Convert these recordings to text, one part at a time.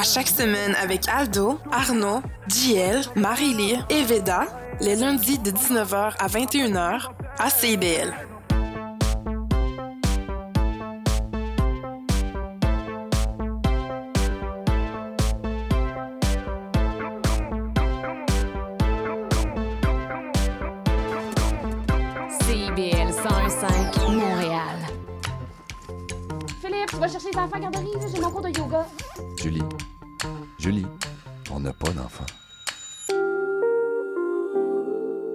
À chaque semaine avec Aldo, Arnaud, JL, Marie-Lee et Veda, les lundis de 19h à 21h à CIBL. CIBL 101.5 Montréal. Philippe, tu vas chercher les enfants à la garderie, là, j'ai mon cours de yoga. Julie, on n'a pas d'enfant.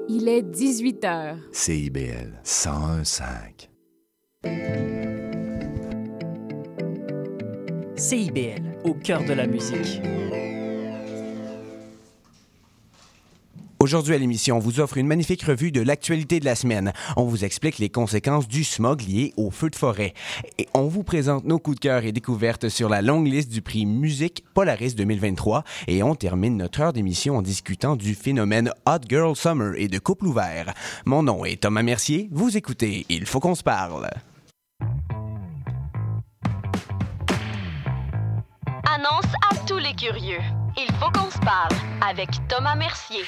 Il est 18 h. CIBL 101.5. CIBL, au cœur de la musique. Aujourd'hui à l'émission, on vous offre une magnifique revue de l'actualité de la semaine. On vous explique les conséquences du smog lié au feu de forêt. Et on vous présente nos coups de cœur et découvertes sur la longue liste du prix Musique Polaris 2023. Et on termine notre heure d'émission en discutant du phénomène Hot Girl Summer et de couple ouvert. Mon nom est Thomas Mercier. Vous écoutez Il faut qu'on se parle. Annonce à tous les curieux. Il faut qu'on se parle avec Thomas Mercier.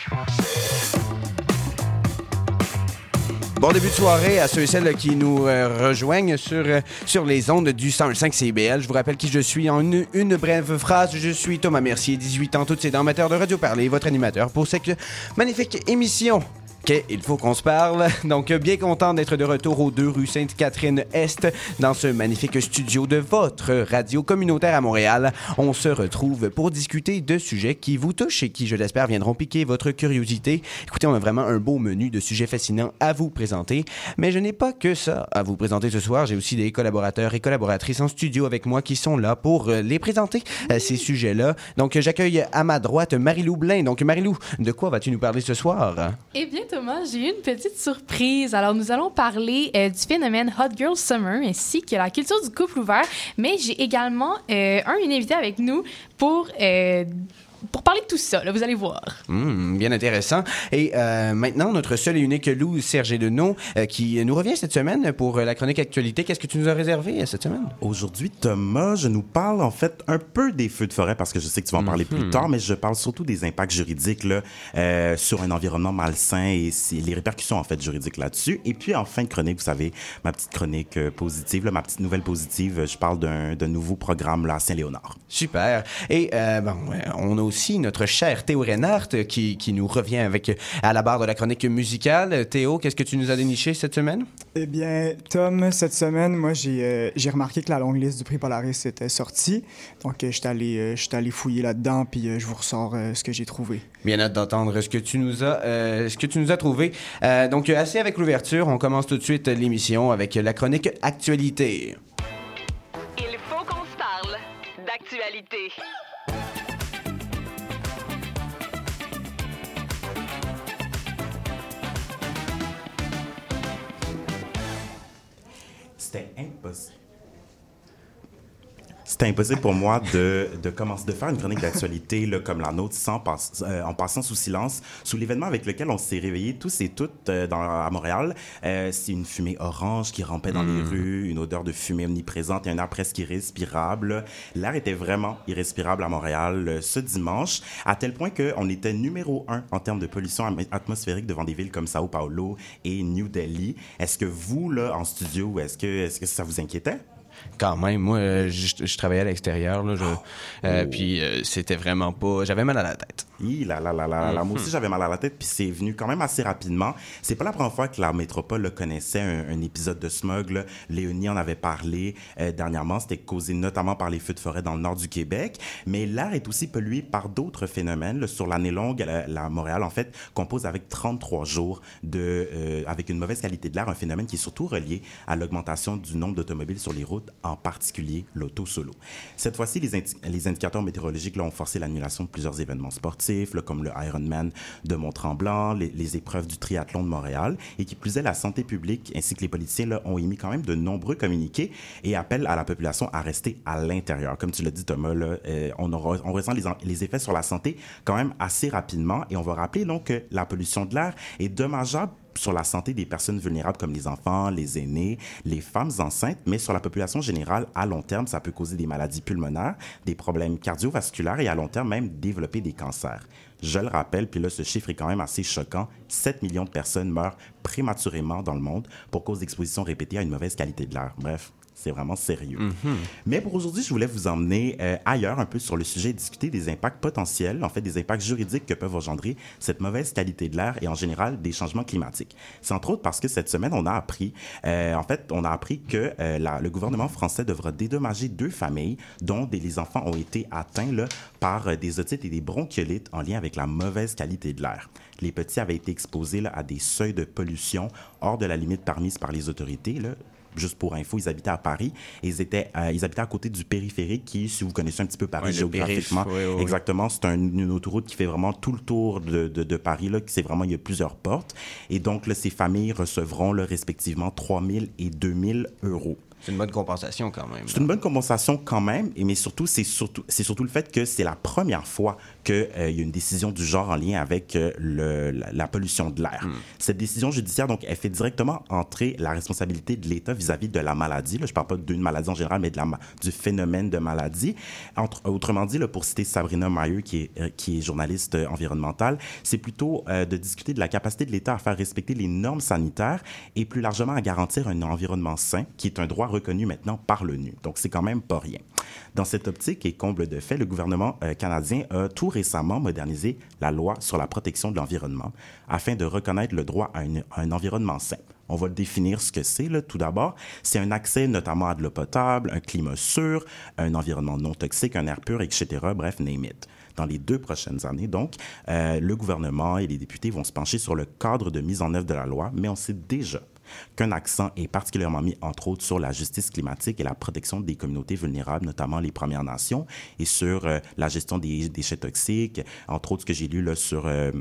Bon début de soirée à ceux et celles qui nous euh, rejoignent sur, euh, sur les ondes du 105 CBL. Je vous rappelle qui je suis en une, brève phrase. Je suis Thomas Mercier, 18 ans, toutes ces amateur de radio parler, votre animateur pour cette magnifique émission. Ok, il faut qu'on se parle. Donc, euh, bien content d'être de retour aux deux rue Sainte-Catherine-Est dans ce magnifique studio de votre radio communautaire à Montréal. On se retrouve pour discuter de sujets qui vous touchent et qui, je l'espère, viendront piquer votre curiosité. Écoutez, on a vraiment un beau menu de sujets fascinants à vous présenter. Mais je n'ai pas que ça à vous présenter ce soir. J'ai aussi des collaborateurs et collaboratrices en studio avec moi qui sont là pour euh, les présenter, euh, ces sujets-là. Donc, j'accueille à ma droite Marie-Lou Blain. Donc, Marie-Lou, de quoi vas-tu nous parler ce soir? Eh Thomas, j'ai une petite surprise. Alors, nous allons parler euh, du phénomène Hot Girl Summer ainsi que la culture du couple ouvert. Mais j'ai également euh, un une invité avec nous pour, euh, pour parler de tout ça. Là, vous allez voir. Hmm, bien intéressant. Et euh, maintenant, notre seul et unique Lou Serge Deneau, euh, qui nous revient cette semaine pour euh, la chronique actualité. Qu'est-ce que tu nous as réservé euh, cette semaine? Aujourd'hui, Thomas, je nous parle en fait un peu des feux de forêt parce que je sais que tu vas en parler Mhm. plus tard, mais je parle surtout des impacts juridiques là, euh, sur un environnement malsain et les répercussions en fait juridiques là-dessus. Et puis en fin de chronique, vous savez, ma petite chronique euh, positive, là, ma petite nouvelle positive, je parle d'un nouveau programme là, à Saint-Léonard. Super. Et euh, bon, on a aussi notre cher Théo Reinhardt euh, qui, qui nous revient avec euh, à la barre de la chronique musicale. Euh, Théo, qu'est-ce que tu nous as déniché cette semaine? Eh bien, Tom, cette semaine, moi, j'ai euh, j'ai remarqué que la longue liste du prix Polaris était sortie. Donc, euh, je suis allé, euh, fouiller là-dedans, puis euh, je vous ressors euh, ce que j'ai trouvé. Bien hâte d'entendre ce que tu nous as, euh, ce que tu nous as trouvé. Euh, donc, assez avec l'ouverture, on commence tout de suite l'émission avec la chronique actualité. Il faut qu'on se parle d'actualité. C'était impossible. C'était impossible pour moi de, de commencer de faire une chronique d'actualité comme la nôtre sans pass- euh, en passant sous silence sous l'événement avec lequel on s'est réveillés tous et toutes euh, dans, à Montréal. Euh, c'est une fumée orange qui rampait dans les rues, une odeur de fumée omniprésente et un air presque irrespirable. L'air était vraiment irrespirable à Montréal euh, ce dimanche, à tel point qu'on était numéro un en termes de pollution atmosphérique devant des villes comme Sao Paulo et New Delhi. Est-ce que vous, là, en studio, est-ce que, est-ce que ça vous inquiétait? Quand même, moi, je, je travaillais à l'extérieur, là, je- euh, Oh. puis euh, c'était vraiment pas... J'avais mal à la tête. Hi, là, là, là, là, là. Moi aussi, j'avais mal à la tête, puis c'est venu quand même assez rapidement. C'est pas la première fois que la métropole là, connaissait un, un épisode de smog. Là. Léonie en avait parlé euh, dernièrement. C'était causé notamment par les feux de forêt dans le nord du Québec. Mais l'air est aussi pollué par d'autres phénomènes. là. Sur l'année longue, la, la Montréal, en fait, compose avec 33 jours de, euh, avec une mauvaise qualité de l'air, un phénomène qui est surtout relié à l'augmentation du nombre d'automobiles sur les routes, en particulier l'auto solo. Cette fois-ci, les, indi- les indicateurs météorologiques là, ont forcé l'annulation de plusieurs événements sportifs, comme le Ironman de Mont-Tremblant, les, les épreuves du triathlon de Montréal, et qui plus est, la santé publique ainsi que les politiciens ont émis quand même de nombreux communiqués et appellent à la population à rester à l'intérieur. Comme tu l'as dit, Thomas, euh, on, ressent les, les effets sur la santé quand même assez rapidement, et on va rappeler donc que la pollution de l'air est dommageable sur la santé des personnes vulnérables comme les enfants, les aînés, les femmes enceintes, mais sur la population générale, à long terme, ça peut causer des maladies pulmonaires, des problèmes cardiovasculaires et à long terme même développer des cancers. Je le rappelle, puis là, ce chiffre est quand même assez choquant. 7 millions de personnes meurent prématurément dans le monde pour cause d'exposition répétée à une mauvaise qualité de l'air. Bref, vraiment sérieux. Mais pour aujourd'hui, je voulais vous emmener euh, ailleurs un peu sur le sujet et discuter des impacts potentiels, en fait des impacts juridiques que peuvent engendrer cette mauvaise qualité de l'air et en général des changements climatiques. C'est entre autres parce que cette semaine, on a appris, euh, en fait, on a appris que euh, la- le gouvernement français devra dédommager deux familles dont des, les enfants ont été atteints là, par des otites et des bronchiolites en lien avec la mauvaise qualité de l'air. Les petits avaient été exposés là, à des seuils de pollution hors de la limite permise par les autorités. Là, juste pour info, ils habitaient à Paris et ils, étaient, euh, ils habitaient à côté du périphérique qui, si vous connaissez un petit peu Paris Ouais, géographiquement, périph', ouais, ouais, ouais. exactement, c'est un- une autoroute qui fait vraiment tout le tour de, de, de Paris, là, qui c'est vraiment, il y a plusieurs portes. Et donc, là, ces familles recevront là, respectivement 3 000 et 2 000 euros. C'est une bonne compensation quand même. C'est une bonne compensation quand même, mais surtout, c'est surtout, c'est surtout le fait que c'est la première fois qu'il y a une décision du genre en lien avec euh, le, la, la pollution de l'air. Cette décision judiciaire, donc, elle fait directement entrer la responsabilité de l'État vis-à-vis de la maladie. Là, je ne parle pas d'une maladie en général, mais de la, du phénomène de maladie. Entre, autrement dit, là, pour citer Sabrina Mayer, qui est, euh, qui est journaliste euh, environnementale, c'est plutôt euh, de discuter de la capacité de l'État à faire respecter les normes sanitaires et plus largement à garantir un environnement sain, qui est un droit reconnu maintenant par l'ONU. Donc, c'est quand même pas rien. Dans cette optique et comble de fait, le gouvernement euh, canadien a tout récemment modernisé la loi sur la protection de l'environnement afin de reconnaître le droit à, un environnement sain. On va définir ce que c'est. Tout d'abord, c'est un accès notamment à de l'eau potable, un climat sûr, un environnement non toxique, un air pur, etc. Bref, name it. Dans les deux prochaines années, donc, euh, le gouvernement et les députés vont se pencher sur le cadre de mise en œuvre de la loi, mais on sait déjà qu'un accent est particulièrement mis, entre autres, sur la justice climatique et la protection des communautés vulnérables, notamment les Premières Nations, et sur euh, la gestion des déchets toxiques, entre autres, ce que j'ai lu là, sur... euh,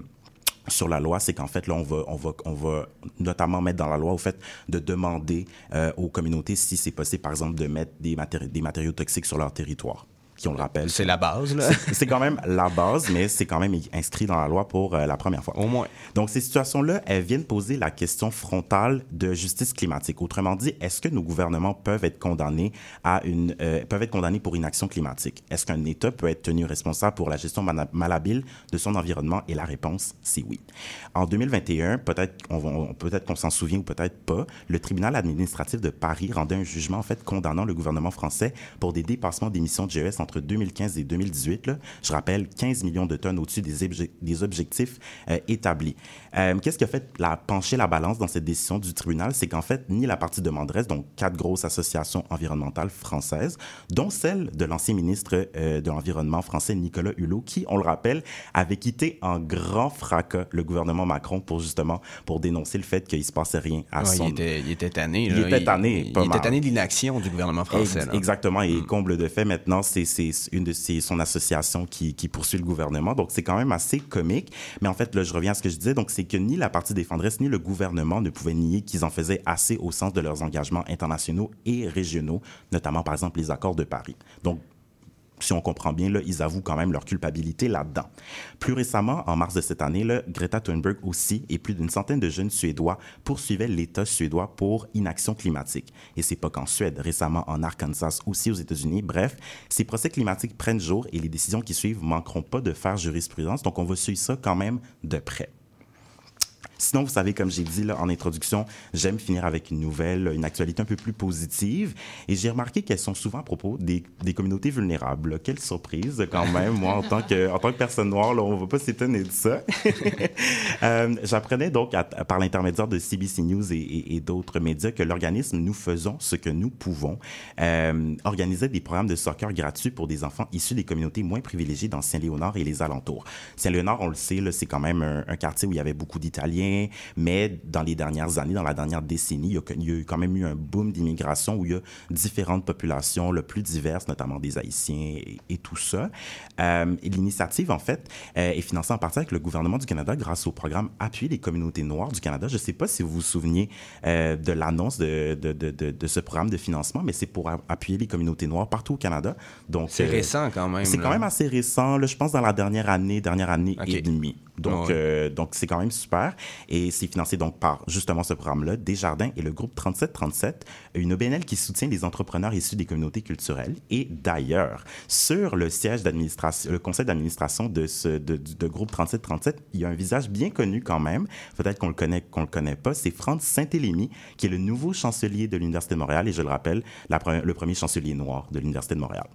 sur la loi, c'est qu'en fait, là, on va, on, va, on va notamment mettre dans la loi au fait de demander euh, aux communautés si c'est possible, par exemple, de mettre des, matéri- des matériaux toxiques sur leur territoire, qui, on le rappelle, C'est la base, là. c'est- quand même la base, mais c'est quand même inscrit dans la loi pour euh, la première fois. Au moins. Donc, ces situations-là, elles viennent poser la question frontale de justice climatique. Autrement dit, est-ce que nos gouvernements peuvent être condamnés à une, euh, peuvent être condamnés pour inaction climatique? Est-ce qu'un État peut être tenu responsable pour la gestion malhabile de son environnement? Et la réponse, c'est oui. En 2021, peut-être on, peut-être qu'on s'en souvient ou peut-être pas, le tribunal administratif de Paris rendait un jugement en fait condamnant le gouvernement français pour des dépassements d'émissions de GES entre 2015 et 2018. là. Je rappelle, 15 millions de tonnes au-dessus des, obje- des objectifs euh, établis. Euh, Qu'est-ce qui a fait la, pencher la balance dans cette décision du tribunal? C'est qu'en fait, ni la partie demanderesse, donc quatre grosses associations environnementales françaises, dont celle de l'ancien ministre euh, de l'Environnement français Nicolas Hulot, qui, on le rappelle, avait quitté en grand fracas le gouvernement Macron pour justement pour dénoncer le fait qu'il se passait rien à Ouais, son il, était, il était tanné. Il là. était tanné, Il, il était tanné de l'inaction du gouvernement français. Ex- là. Exactement. Et comble de fait, maintenant, c'est c'est une de ces, son association qui, qui poursuit le gouvernement. Donc, c'est quand même assez comique. Mais en fait, là, je reviens à ce que je disais. Donc, c'est que ni la partie défendresse, ni le gouvernement ne pouvaient nier qu'ils en faisaient assez au sens de leurs engagements internationaux et régionaux, notamment, par exemple, les accords de Paris. Donc, si on comprend bien, là, ils avouent quand même leur culpabilité là-dedans. Plus récemment, en mars de cette année, Greta Thunberg aussi et plus d'une centaine de jeunes Suédois poursuivaient l'État suédois pour inaction climatique. Et c'est pas qu'en Suède, récemment en Arkansas, aussi aux États-Unis. Bref, ces procès climatiques prennent jour et les décisions qui suivent manqueront pas de faire jurisprudence. Donc, on va suivre ça quand même de près. Sinon, vous savez, comme j'ai dit là, en introduction, j'aime finir avec une nouvelle, une actualité un peu plus positive. Et j'ai remarqué qu'elles sont souvent à propos des, communautés vulnérables. Quelle surprise, quand même, moi, en tant que, personne noire, on ne va pas s'étonner de ça. Euh, J'apprenais donc, par l'intermédiaire de CBC News et, d'autres médias, que l'organisme Nous faisons ce que nous pouvons euh, organisait des programmes de soccer gratuits pour des enfants issus des communautés moins privilégiées dans Saint-Léonard et les alentours. Saint-Léonard, on le sait, c'est quand même un quartier où il y avait beaucoup d'Italiens, mais dans les dernières années, dans la dernière décennie, il y a, il y a eu quand même eu un boom d'immigration où il y a différentes populations, le plus diverses, notamment des Haïtiens et, et tout ça. Euh, L'initiative, en fait, euh, est financée en partie avec le gouvernement du Canada grâce au programme Appuyer les communautés noires du Canada. Je ne sais pas si vous vous souvenez euh, de l'annonce de, de, de, de, de ce programme de financement, mais c'est pour appuyer les communautés noires partout au Canada. C'est récent quand même. c'est quand même assez récent, là, je pense dans la dernière année, dernière année et demie. Donc, ouais. euh, donc c'est quand même super. Et c'est financé donc par justement ce programme-là, Desjardins et le groupe 3737, une OBNL qui soutient les entrepreneurs issus des communautés culturelles. Et d'ailleurs, sur le siège d'administration, le conseil d'administration de ce de, de groupe 3737, il y a un visage bien connu quand même. Peut-être qu'on le connaît, qu'on le connaît pas. C'est Franz Saint-Élémy, qui est le nouveau chancelier de l'Université de Montréal et je le rappelle, la, pre- le premier chancelier noir de l'Université de Montréal.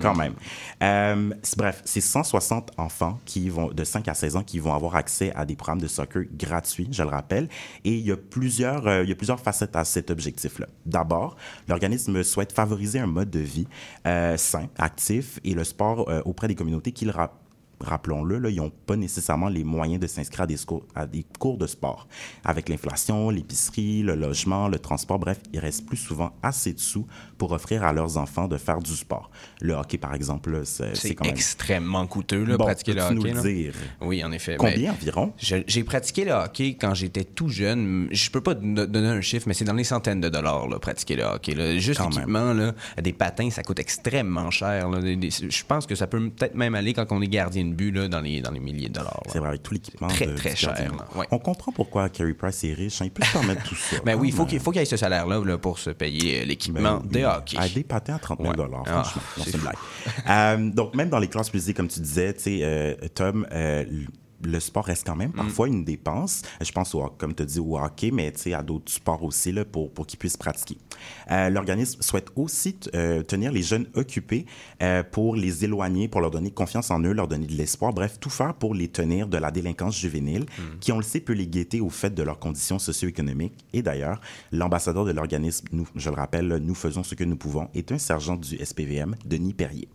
Quand même. Euh, bref, c'est 160 enfants qui vont, de 5 à 16 ans qui vont avoir accès à des programmes de soccer gratuits, je le rappelle. Et il y a plusieurs, euh, il y a plusieurs facettes à cet objectif-là. D'abord, l'organisme souhaite favoriser un mode de vie euh, sain, actif et le sport auprès des communautés qui le rappellent rappelons-le, là, ils n'ont pas nécessairement les moyens de s'inscrire à des, sco- à des cours de sport. Avec l'inflation, l'épicerie, le logement, le transport, bref, il reste plus souvent assez de sous pour offrir à leurs enfants de faire du sport. Le hockey, par exemple, c'est quand même... extrêmement coûteux, là, Bon, pratiquer le nous hockey. le là? dire? Oui, en effet. Combien Ben, environ? je- J'ai pratiqué le hockey quand j'étais tout jeune. Je peux pas don- donner un chiffre, mais c'est dans les centaines de dollars, là, pratiquer le hockey. là. Juste Quand même. l'équipement, là, des patins, ça coûte extrêmement cher. là. Je pense que ça peut peut-être même aller quand on est gardien de but là, dans, les, dans les milliers de dollars. C'est vrai, avec tout l'équipement. Très, de- très cher. Ouais. On comprend pourquoi Carey Price est riche. hein. Il peut se permettre tout ça. Ben oui, il faut qu'il même. faut qu'il y ait ce salaire-là là, pour se payer euh, l'équipement Ben de oui. hockey. À des patins à 30 000 Ouais. Ah, franchement. Non, c'est c'est une fou. blague. Euh, donc, même dans les classes plus comme tu disais, tu sais, euh, Tom, euh, le sport reste quand même Mm. parfois une dépense. Je pense, au, comme tu dit, au hockey, mais tu sais, à d'autres sports aussi là, pour, pour qu'ils puissent pratiquer. Euh, L'organisme souhaite aussi euh, tenir les jeunes occupés euh, pour les éloigner, pour leur donner confiance en eux, leur donner de l'espoir, bref, tout faire pour les tenir de la délinquance juvénile, Mm. qui, on le sait, peut les guetter au fait de leurs conditions socio-économiques. Et d'ailleurs, l'ambassadeur de l'organisme, nous, je le rappelle, nous faisons ce que nous pouvons, est un sergent du SPVM, Denis Perrier.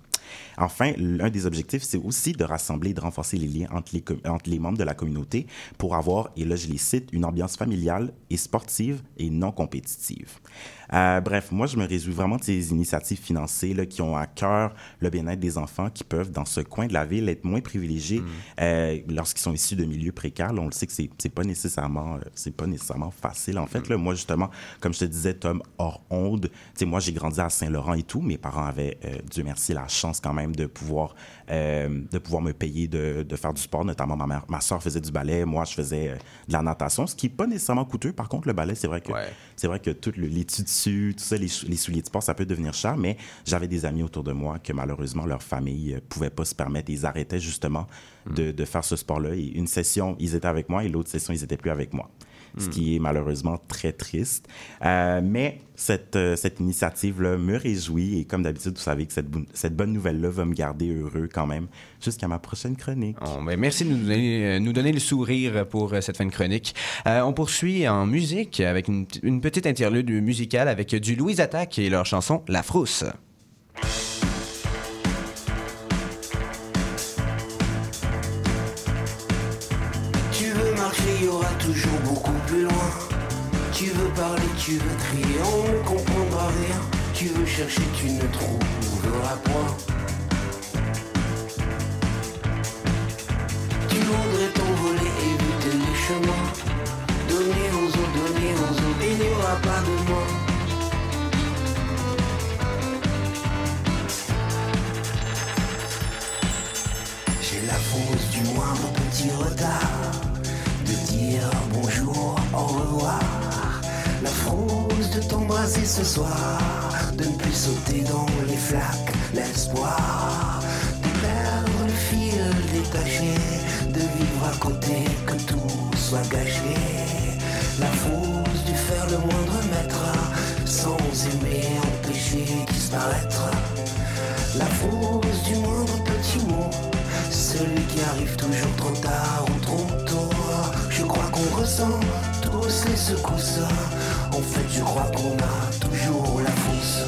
Enfin, l'un des objectifs, c'est aussi de rassembler et de renforcer les liens entre les, membres de la communauté pour avoir, et là je les cite, une ambiance familiale et sportive et non compétitive. Euh, bref, moi je me réjouis vraiment de ces initiatives financées là, qui ont à cœur le bien-être des enfants qui peuvent, dans ce coin de la ville, être moins privilégiés euh, lorsqu'ils sont issus de milieux précaires. Là, on le sait que c'est c'est pas nécessairement euh, c'est pas nécessairement facile. En fait, là, moi justement, comme je te disais, Tom, hors onde, tu sais, moi j'ai grandi à Saint-Laurent et tout. Mes parents avaient, Dieu merci, la chance quand même de pouvoir de pouvoir me payer de, de faire du sport. Notamment, ma mère, ma soeur faisait du ballet, moi je faisais de la natation, ce qui est pas nécessairement coûteux. Par contre, le ballet, c'est vrai que Ouais. c'est vrai que tout le, tout ça, les, sou- les souliers de sport, ça peut devenir cher, mais j'avais des amis autour de moi que malheureusement leur famille ne pouvait pas se permettre. Ils arrêtaient justement de, de faire ce sport-là. Et une session, ils étaient avec moi et l'autre session, ils étaient plus avec moi. Ce qui est malheureusement très triste. Euh, mais cette, euh, cette initiative-là me réjouit et comme d'habitude, vous savez que cette, cette bonne nouvelle-là va me garder heureux quand même jusqu'à ma prochaine chronique. Bon, ben, merci de nous donner, euh, le sourire pour cette fin de chronique. On poursuit en musique avec une, petite interlude musicale avec du Louise Attaque et leur chanson La Frousse. Tu veux crier, on ne comprendra rien. Tu veux chercher, tu ne trouveras point. Tu voudrais t'envoler, éviter les chemins. Donner aux autres, donner aux autres, il n'y aura pas de moi. T'embrasser ce soir De ne plus sauter dans les flaques. L'espoir de perdre le fil détaché De vivre à côté, que tout soit gâché. La fausse du faire le moindre mètre Sans aimer, empêcher disparaître. La fausse du moindre petit mot Celui qui arrive toujours trop tard ou trop tôt. Je crois qu'on ressent tous les secousses En fait je crois qu'on a toujours la fausse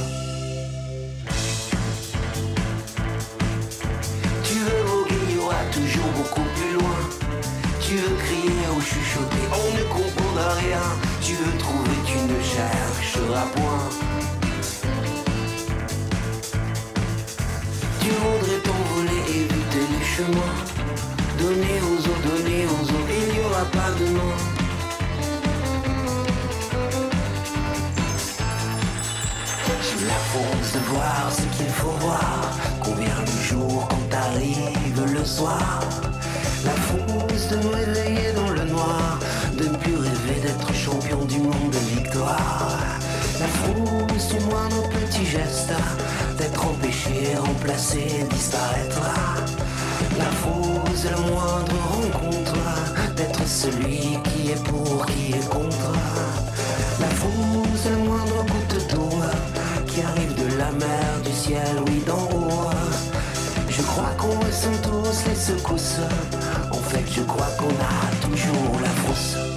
Tu veux voguer, il y aura toujours beaucoup plus loin Tu veux crier ou chuchoter, on ne comprendra rien Tu veux trouver, tu ne chercheras point Tu voudrais t'envoler, éviter les chemins. Donner aux autres, donner aux autres, il n'y aura pas de nom. voir ce qu'il faut voir, combien le jour quand arrive le soir? La fausse de nous éveiller dans le noir, de ne plus rêver d'être champion du monde de victoire. La frousse du moindre petit geste, d'être empêché, remplacé, disparaître. La fausse de la moindre rencontre, d'être celui qui est pour, qui est contre. La fausse de la moindre goutte d'eau qui arrive de la mer, du ciel, oui, d'en haut. Je crois qu'on ressent tous les secousses. En fait, je crois qu'on a toujours la frousse.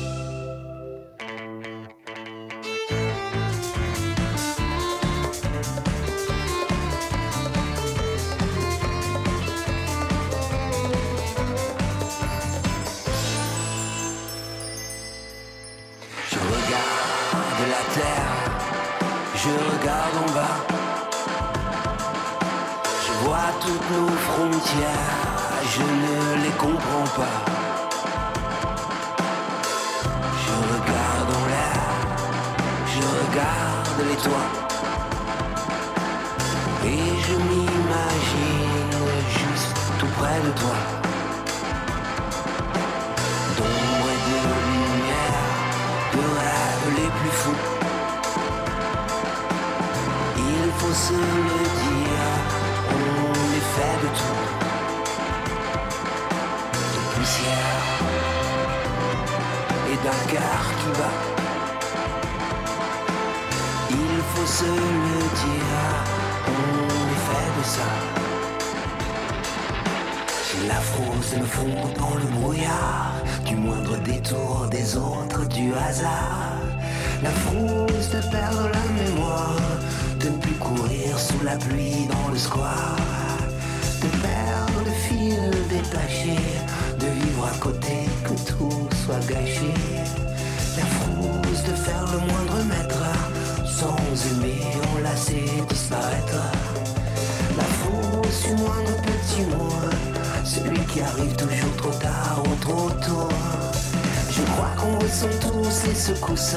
Ressent tous les secousses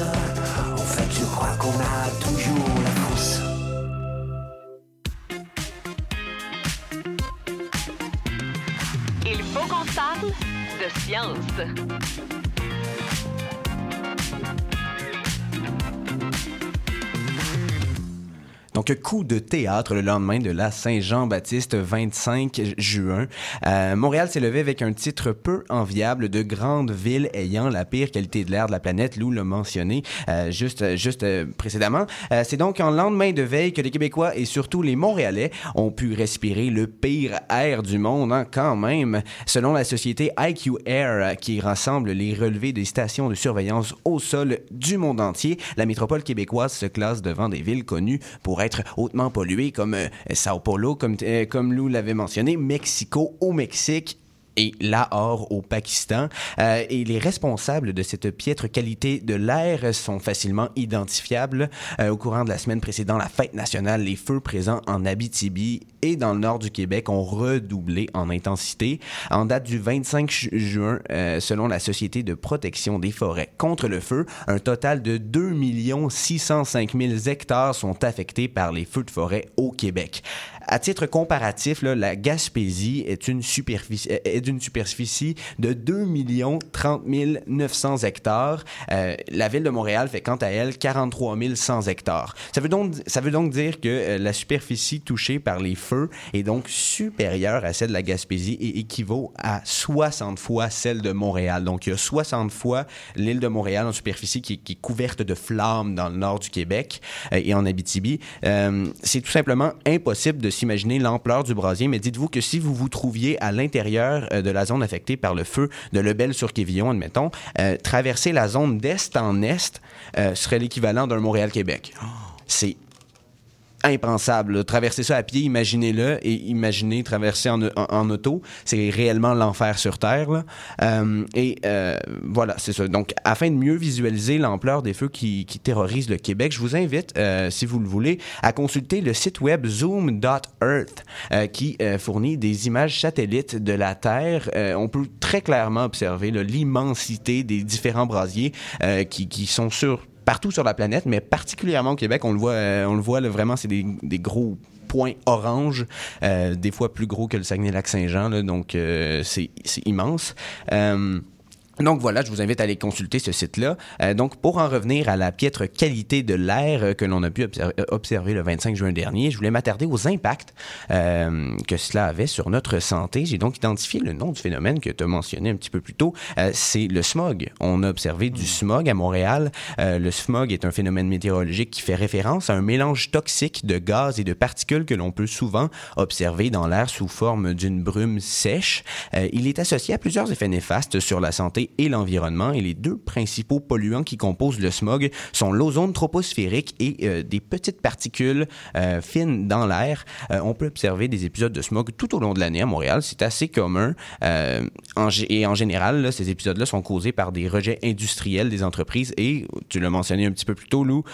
En fait je crois qu'on a toujours la frousse Il faut qu'on parle de science. Donc, coup de théâtre le lendemain de la Saint-Jean-Baptiste, 25 juin. Euh, Montréal s'est levé avec un titre peu enviable de grande ville ayant la pire qualité de l'air de la planète. Lou l'a mentionné euh, juste, juste euh, précédemment. C'est donc en lendemain de veille que les Québécois et surtout les Montréalais ont pu respirer le pire air du monde, hein, quand même. Selon la société IQ Air, qui rassemble les relevés des stations de surveillance au sol du monde entier, la métropole québécoise se classe devant des villes connues pour être hautement polluées comme euh, Sao Paulo, comme, euh, comme Lou l'avait mentionné, Mexico au Mexique et Lahore au Pakistan. Euh, et les responsables de cette piètre qualité de l'air sont facilement identifiables. Euh, au courant de la semaine précédant la fête nationale, les feux présents en Abitibi et dans le nord du Québec ont redoublé en intensité. En date du 25 ju- juin, euh, selon la Société de protection des forêts contre le feu, un total de 2 605 000 hectares sont affectés par les feux de forêt au Québec. À titre comparatif, là, la Gaspésie est une superficie, est d'une superficie de 2 30 900 hectares. Euh, la ville de Montréal fait quant à elle 43 100 hectares. Ça veut donc, ça veut donc dire que euh, la superficie touchée par les feux est donc supérieure à celle de la Gaspésie et équivaut à 60 fois celle de Montréal. Donc il y a 60 fois l'île de Montréal en superficie qui, est couverte de flammes dans le nord du Québec euh, et en Abitibi. Euh, c'est tout simplement impossible de s'imaginer l'ampleur du brasier, mais dites-vous que si vous vous trouviez à l'intérieur euh, de la zone affectée par le feu de Lebel-sur-Quévillon, admettons, euh, traverser la zone d'est en est euh, serait l'équivalent d'un Montréal-Québec. C'est impensable. Traverser ça à pied, imaginez-le, et imaginez traverser en, auto, c'est réellement l'enfer sur Terre. là. Euh, et euh, voilà, c'est ça. Donc, afin de mieux visualiser l'ampleur des feux qui, terrorisent le Québec, je vous invite, euh, si vous le voulez, à consulter le site web zoom.earth, qui fournit des images satellites de la Terre. On peut très clairement observer l'immensité des différents brasiers qui, qui sont sur partout sur la planète, mais particulièrement au Québec, on le voit, euh, on le voit vraiment, c'est des, gros points orange, euh, des fois plus gros que le Saguenay-Lac-Saint-Jean, donc euh, c'est immense. Donc voilà, je vous invite à aller consulter ce site-là. Euh, donc pour en revenir à la piètre qualité de l'air euh, que l'on a pu euh, observer le 25 juin dernier, je voulais m'attarder aux impacts euh, que cela avait sur notre santé. J'ai donc identifié le nom du phénomène que tu as mentionné un petit peu plus tôt. Euh, c'est le smog. On a observé du smog à Montréal. Le smog est un phénomène météorologique qui fait référence à un mélange toxique de gaz et de particules que l'on peut souvent observer dans l'air sous forme d'une brume sèche. Il est associé à plusieurs effets néfastes sur la santé et l'environnement et les deux principaux polluants qui composent le smog sont l'ozone troposphérique et euh, des petites particules euh, fines dans l'air. Euh, on peut observer des épisodes de smog tout au long de l'année à Montréal. C'est assez commun. En, et en général, là, ces épisodes-là sont causés par des rejets industriels des entreprises et, tu l'as mentionné un petit peu plus tôt, Lou,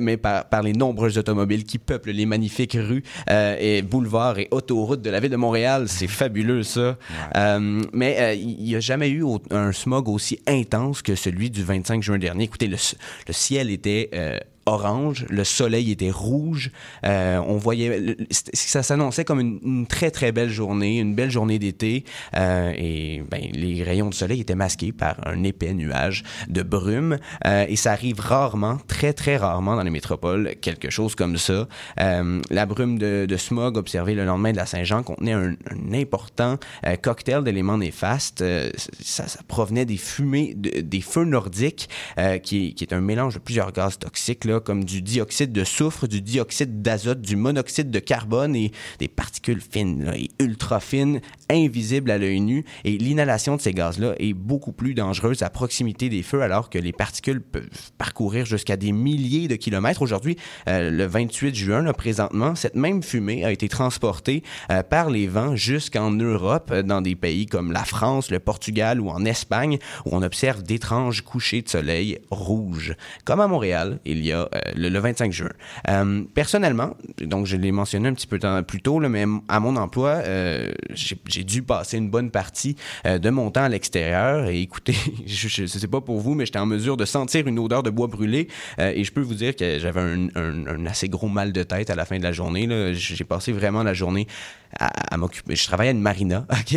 mais par, par les nombreuses automobiles qui peuplent les magnifiques rues et boulevards et autoroutes de la ville de Montréal. C'est fabuleux, ça. Mais il n'y a jamais eu un smog aussi intense que celui du 25 juin dernier. Écoutez, le, ciel était... euh, orange, le soleil était rouge, euh, on voyait, ça s'annonçait comme une, une très très belle journée, une belle journée d'été, euh, et ben, les rayons de soleil étaient masqués par un épais nuage de brume, euh, et ça arrive rarement, très très rarement dans les métropoles, quelque chose comme ça. Euh, la brume de, de smog observée le lendemain de la Saint-Jean contenait un, un important euh, cocktail d'éléments néfastes. Euh, ça, ça provenait des fumées, de- des feux nordiques, qui, qui est un mélange de plusieurs gaz toxiques, là, comme du dioxyde de soufre, du dioxyde d'azote, du monoxyde de carbone et des particules fines et ultra fines, invisibles à l'œil nu. Et l'inhalation de ces gaz-là est beaucoup plus dangereuse à proximité des feux, alors que les particules peuvent parcourir jusqu'à des milliers de kilomètres. Aujourd'hui, euh, le 28 juin, là, présentement, cette même fumée a été transportée euh, par les vents jusqu'en Europe, euh, dans des pays comme la France, le Portugal ou en Espagne, où on observe d'étranges couchers de soleil rouges. Comme à Montréal, il y a euh, le, le 25 juin. Euh, personnellement, donc je l'ai mentionné un petit peu plus tôt, mais à mon emploi, euh, j'ai dû passer une bonne partie de mon temps à l'extérieur. Et écoutez, je ne sais pas pour vous, mais j'étais en mesure de sentir une odeur de bois brûlé. et je peux vous dire que j'avais un, assez gros mal de tête à la fin de la journée. J'ai passé vraiment la journée à, à m'occuper. Je travaillais à une marina, OK?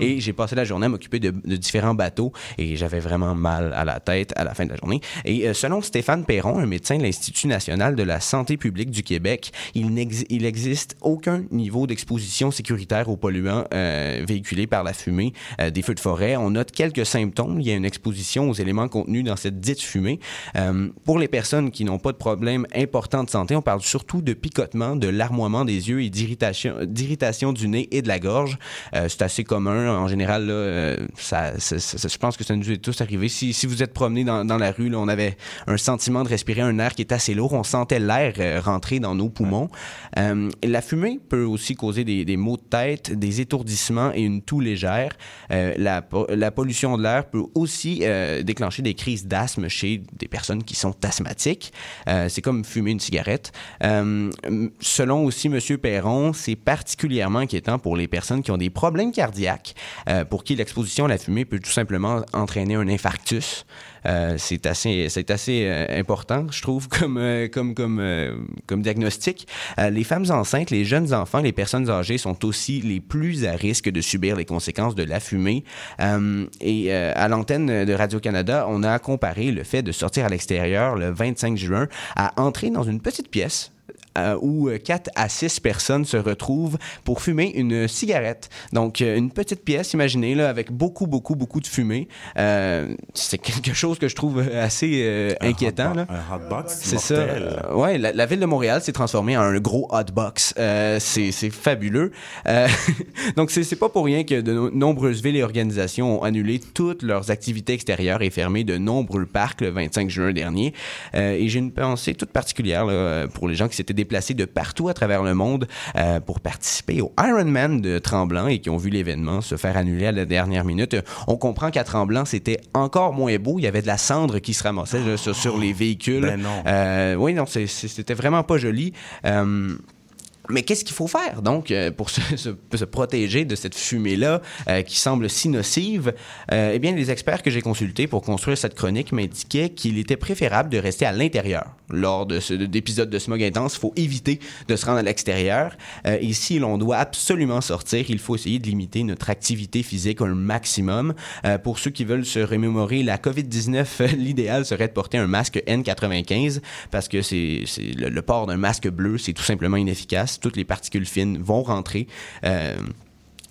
Et j'ai passé la journée à m'occuper de, de différents bateaux et j'avais vraiment mal à la tête à la fin de la journée. Et euh, selon Stéphane Perron, un médecin de l'Institut national de la santé publique du Québec, il n'existe aucun niveau d'exposition sécuritaire aux polluants euh, véhiculés par la fumée euh, des feux de forêt. On note quelques symptômes. Il y a une exposition aux éléments contenus dans cette dite fumée. Pour les personnes qui n'ont pas de problème important de santé, on parle surtout de picotement, de larmoiement des yeux et d'irritation du nez et de la gorge. Euh, c'est assez commun. En général, euh, je pense que ça nous est tous arrivé. Si, si vous êtes promené dans, la rue, on avait un sentiment de respirer un air qui est assez lourd. On sentait l'air euh, rentrer dans nos poumons. La fumée peut aussi causer des, maux de tête, des étourdissements et une toux légère. La, la pollution de l'air peut aussi déclencher des crises d'asthme chez des personnes qui sont asthmatiques. C'est comme fumer une cigarette. Selon aussi M. Perron, c'est particulièrement inquiétant pour les personnes qui ont des problèmes cardiaques, euh, pour qui l'exposition à la fumée peut tout simplement entraîner un infarctus. Euh, c'est assez, c'est assez euh, important, je trouve, comme, euh, comme, comme, euh, comme diagnostic. Euh, les femmes enceintes, les jeunes enfants, les personnes âgées sont aussi les plus à risque de subir les conséquences de la fumée. Euh, et à l'antenne de Radio-Canada, on a comparé le fait de sortir à l'extérieur le 25 juin à entrer dans une petite pièce euh, où 4 à 6 personnes se retrouvent pour fumer une cigarette. Donc, euh, une petite pièce, imaginez, là, avec beaucoup, beaucoup, beaucoup de fumée. Euh, c'est quelque chose que je trouve assez euh, inquiétant. Un hotbox C'est ça. Euh, ouais, la, la ville de Montréal s'est transformée en un gros hotbox. Euh, c'est fabuleux. Euh, donc, c'est pas pour rien que de no- nombreuses villes et organisations ont annulé toutes leurs activités extérieures et fermé de nombreux parcs le 25 juin dernier. Euh, et j'ai une pensée toute particulière là, pour les gens qui s'étaient déplacés de partout à travers le monde euh, pour participer au Ironman de Tremblant et qui ont vu l'événement se faire annuler à la dernière minute. On comprend qu'à Tremblant, c'était encore moins beau. Il y avait de la cendre qui se ramassait sur, sur les véhicules. Ben non. Euh, oui, non, c'était vraiment pas joli. Euh, mais qu'est-ce qu'il faut faire donc pour se, se- se protéger de cette fumée-là euh, qui semble si nocive? Euh, eh bien, les experts que j'ai consultés pour construire cette chronique m'indiquaient qu'il était préférable de rester à l'intérieur lors de d'épisodes de smog intense. Il faut éviter de se rendre à l'extérieur. Euh, et si l'on doit absolument sortir, il faut essayer de limiter notre activité physique au maximum. Euh, pour ceux qui veulent se remémorer la COVID-19, euh, l'idéal serait de porter un masque N95 parce que c'est le, le port d'un masque bleu, c'est tout simplement inefficace. Toutes les particules fines vont rentrer. Euh,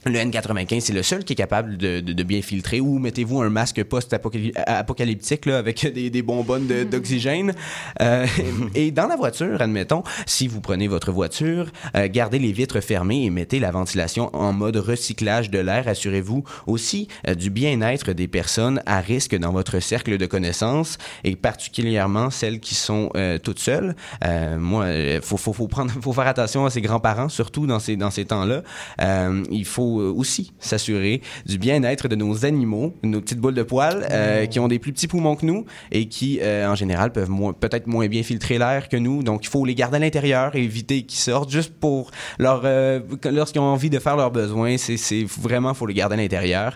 le N95, c'est le seul qui est capable de, de- de bien filtrer. Ou mettez-vous un masque post-apocalyptique là, avec des, des bonbonnes d'oxygène. Euh, et dans la voiture, admettons, si vous prenez votre voiture, euh, gardez les vitres fermées et mettez la ventilation en mode recyclage de l'air. Assurez-vous aussi euh, du bien-être des personnes à risque dans votre cercle de connaissances et particulièrement celles qui sont euh, toutes seules. Euh, moi, faut, faut, faut, prendre, faut faire attention à ses grands-parents, surtout dans ces, dans ces temps-là. Euh, il faut euh, aussi s'assurer du bien-être de nos animaux, nos petites boules de poils, euh, qui ont des plus petits poumons que nous et qui, euh, en général, peuvent peut-être moins bien filtrer l'air que nous. Donc, il faut les garder à l'intérieur et éviter qu'ils sortent juste pour leur, euh, lorsqu'ils ont envie de faire leurs besoins. C'est, vraiment, faut les garder à l'intérieur.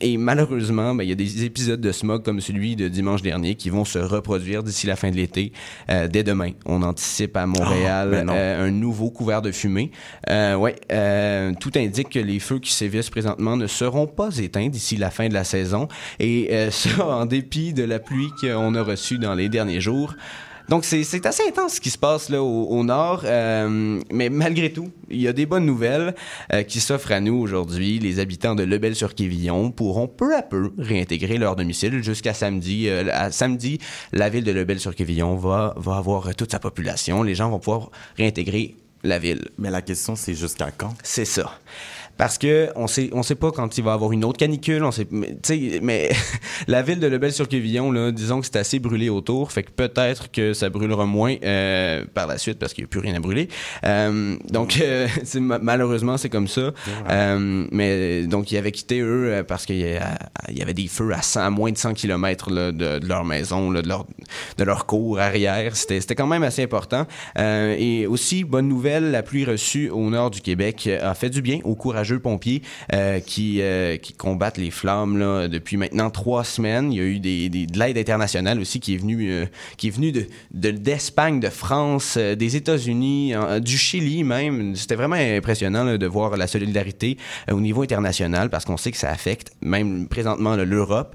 Et malheureusement, ben, il y a des épisodes de smog comme celui de dimanche dernier qui vont se reproduire d'ici la fin de l'été. Dès demain, on anticipe à Montréal Oh, ben un nouveau couvert de fumée. Ouais, tout indique que les feux qui sévissent présentement ne seront pas éteints d'ici la fin de la saison, et euh, ça en dépit de la pluie qu'on a reçue dans les derniers jours. Donc c'est c'est assez intense ce qui se passe là au, au nord, euh, mais malgré tout, il y a des bonnes nouvelles euh, qui s'offrent à nous aujourd'hui. Les habitants de Lebel-sur-Quévillon pourront peu à peu réintégrer leur domicile jusqu'à samedi. Euh, à samedi, la ville de Lebel-sur-Quévillon va va avoir toute sa population. Les gens vont pouvoir réintégrer la ville. Mais la question, c'est jusqu'à quand? C'est ça. Parce que on sait, on sait pas quand il va y avoir une autre canicule. On sait, mais, tu sais, mais la ville de Lebel-sur-Quévillon, là, disons que c'est assez brûlé autour, fait que peut-être que ça brûlera moins euh, par la suite parce qu'il n'y a plus rien à brûler. Euh, donc euh, malheureusement c'est comme ça. Euh, mais donc ils avaient quitté eux euh, parce qu'il y, y avait des feux à, 100 à moins de 100 km là, de, de leur maison, là, de leur de leur cour arrière. C'était c'était quand même assez important. Euh, et aussi bonne nouvelle, la pluie reçue au nord du Québec a fait du bien aux courageux pompiers euh, qui euh, qui combattent les flammes là, depuis maintenant trois semaines. Il y a eu des, des- de l'aide internationale aussi qui est venue euh, qui est venue de de- d'Espagne, de, France, euh, des États-Unis, euh, du Chili même. C'était vraiment impressionnant là, de voir la solidarité euh, au niveau international parce qu'on sait que ça affecte même présentement l'Europe.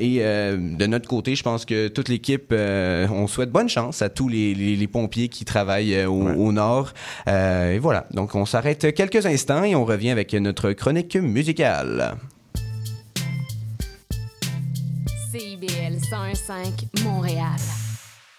Et de notre côté, je pense que toute l'équipe, on souhaite bonne chance à tous les, les- les pompiers qui travaillent au, au nord. Et voilà. Donc on s'arrête quelques instants et on revient avec notre chronique musicale. CIBL 101.5 Montréal.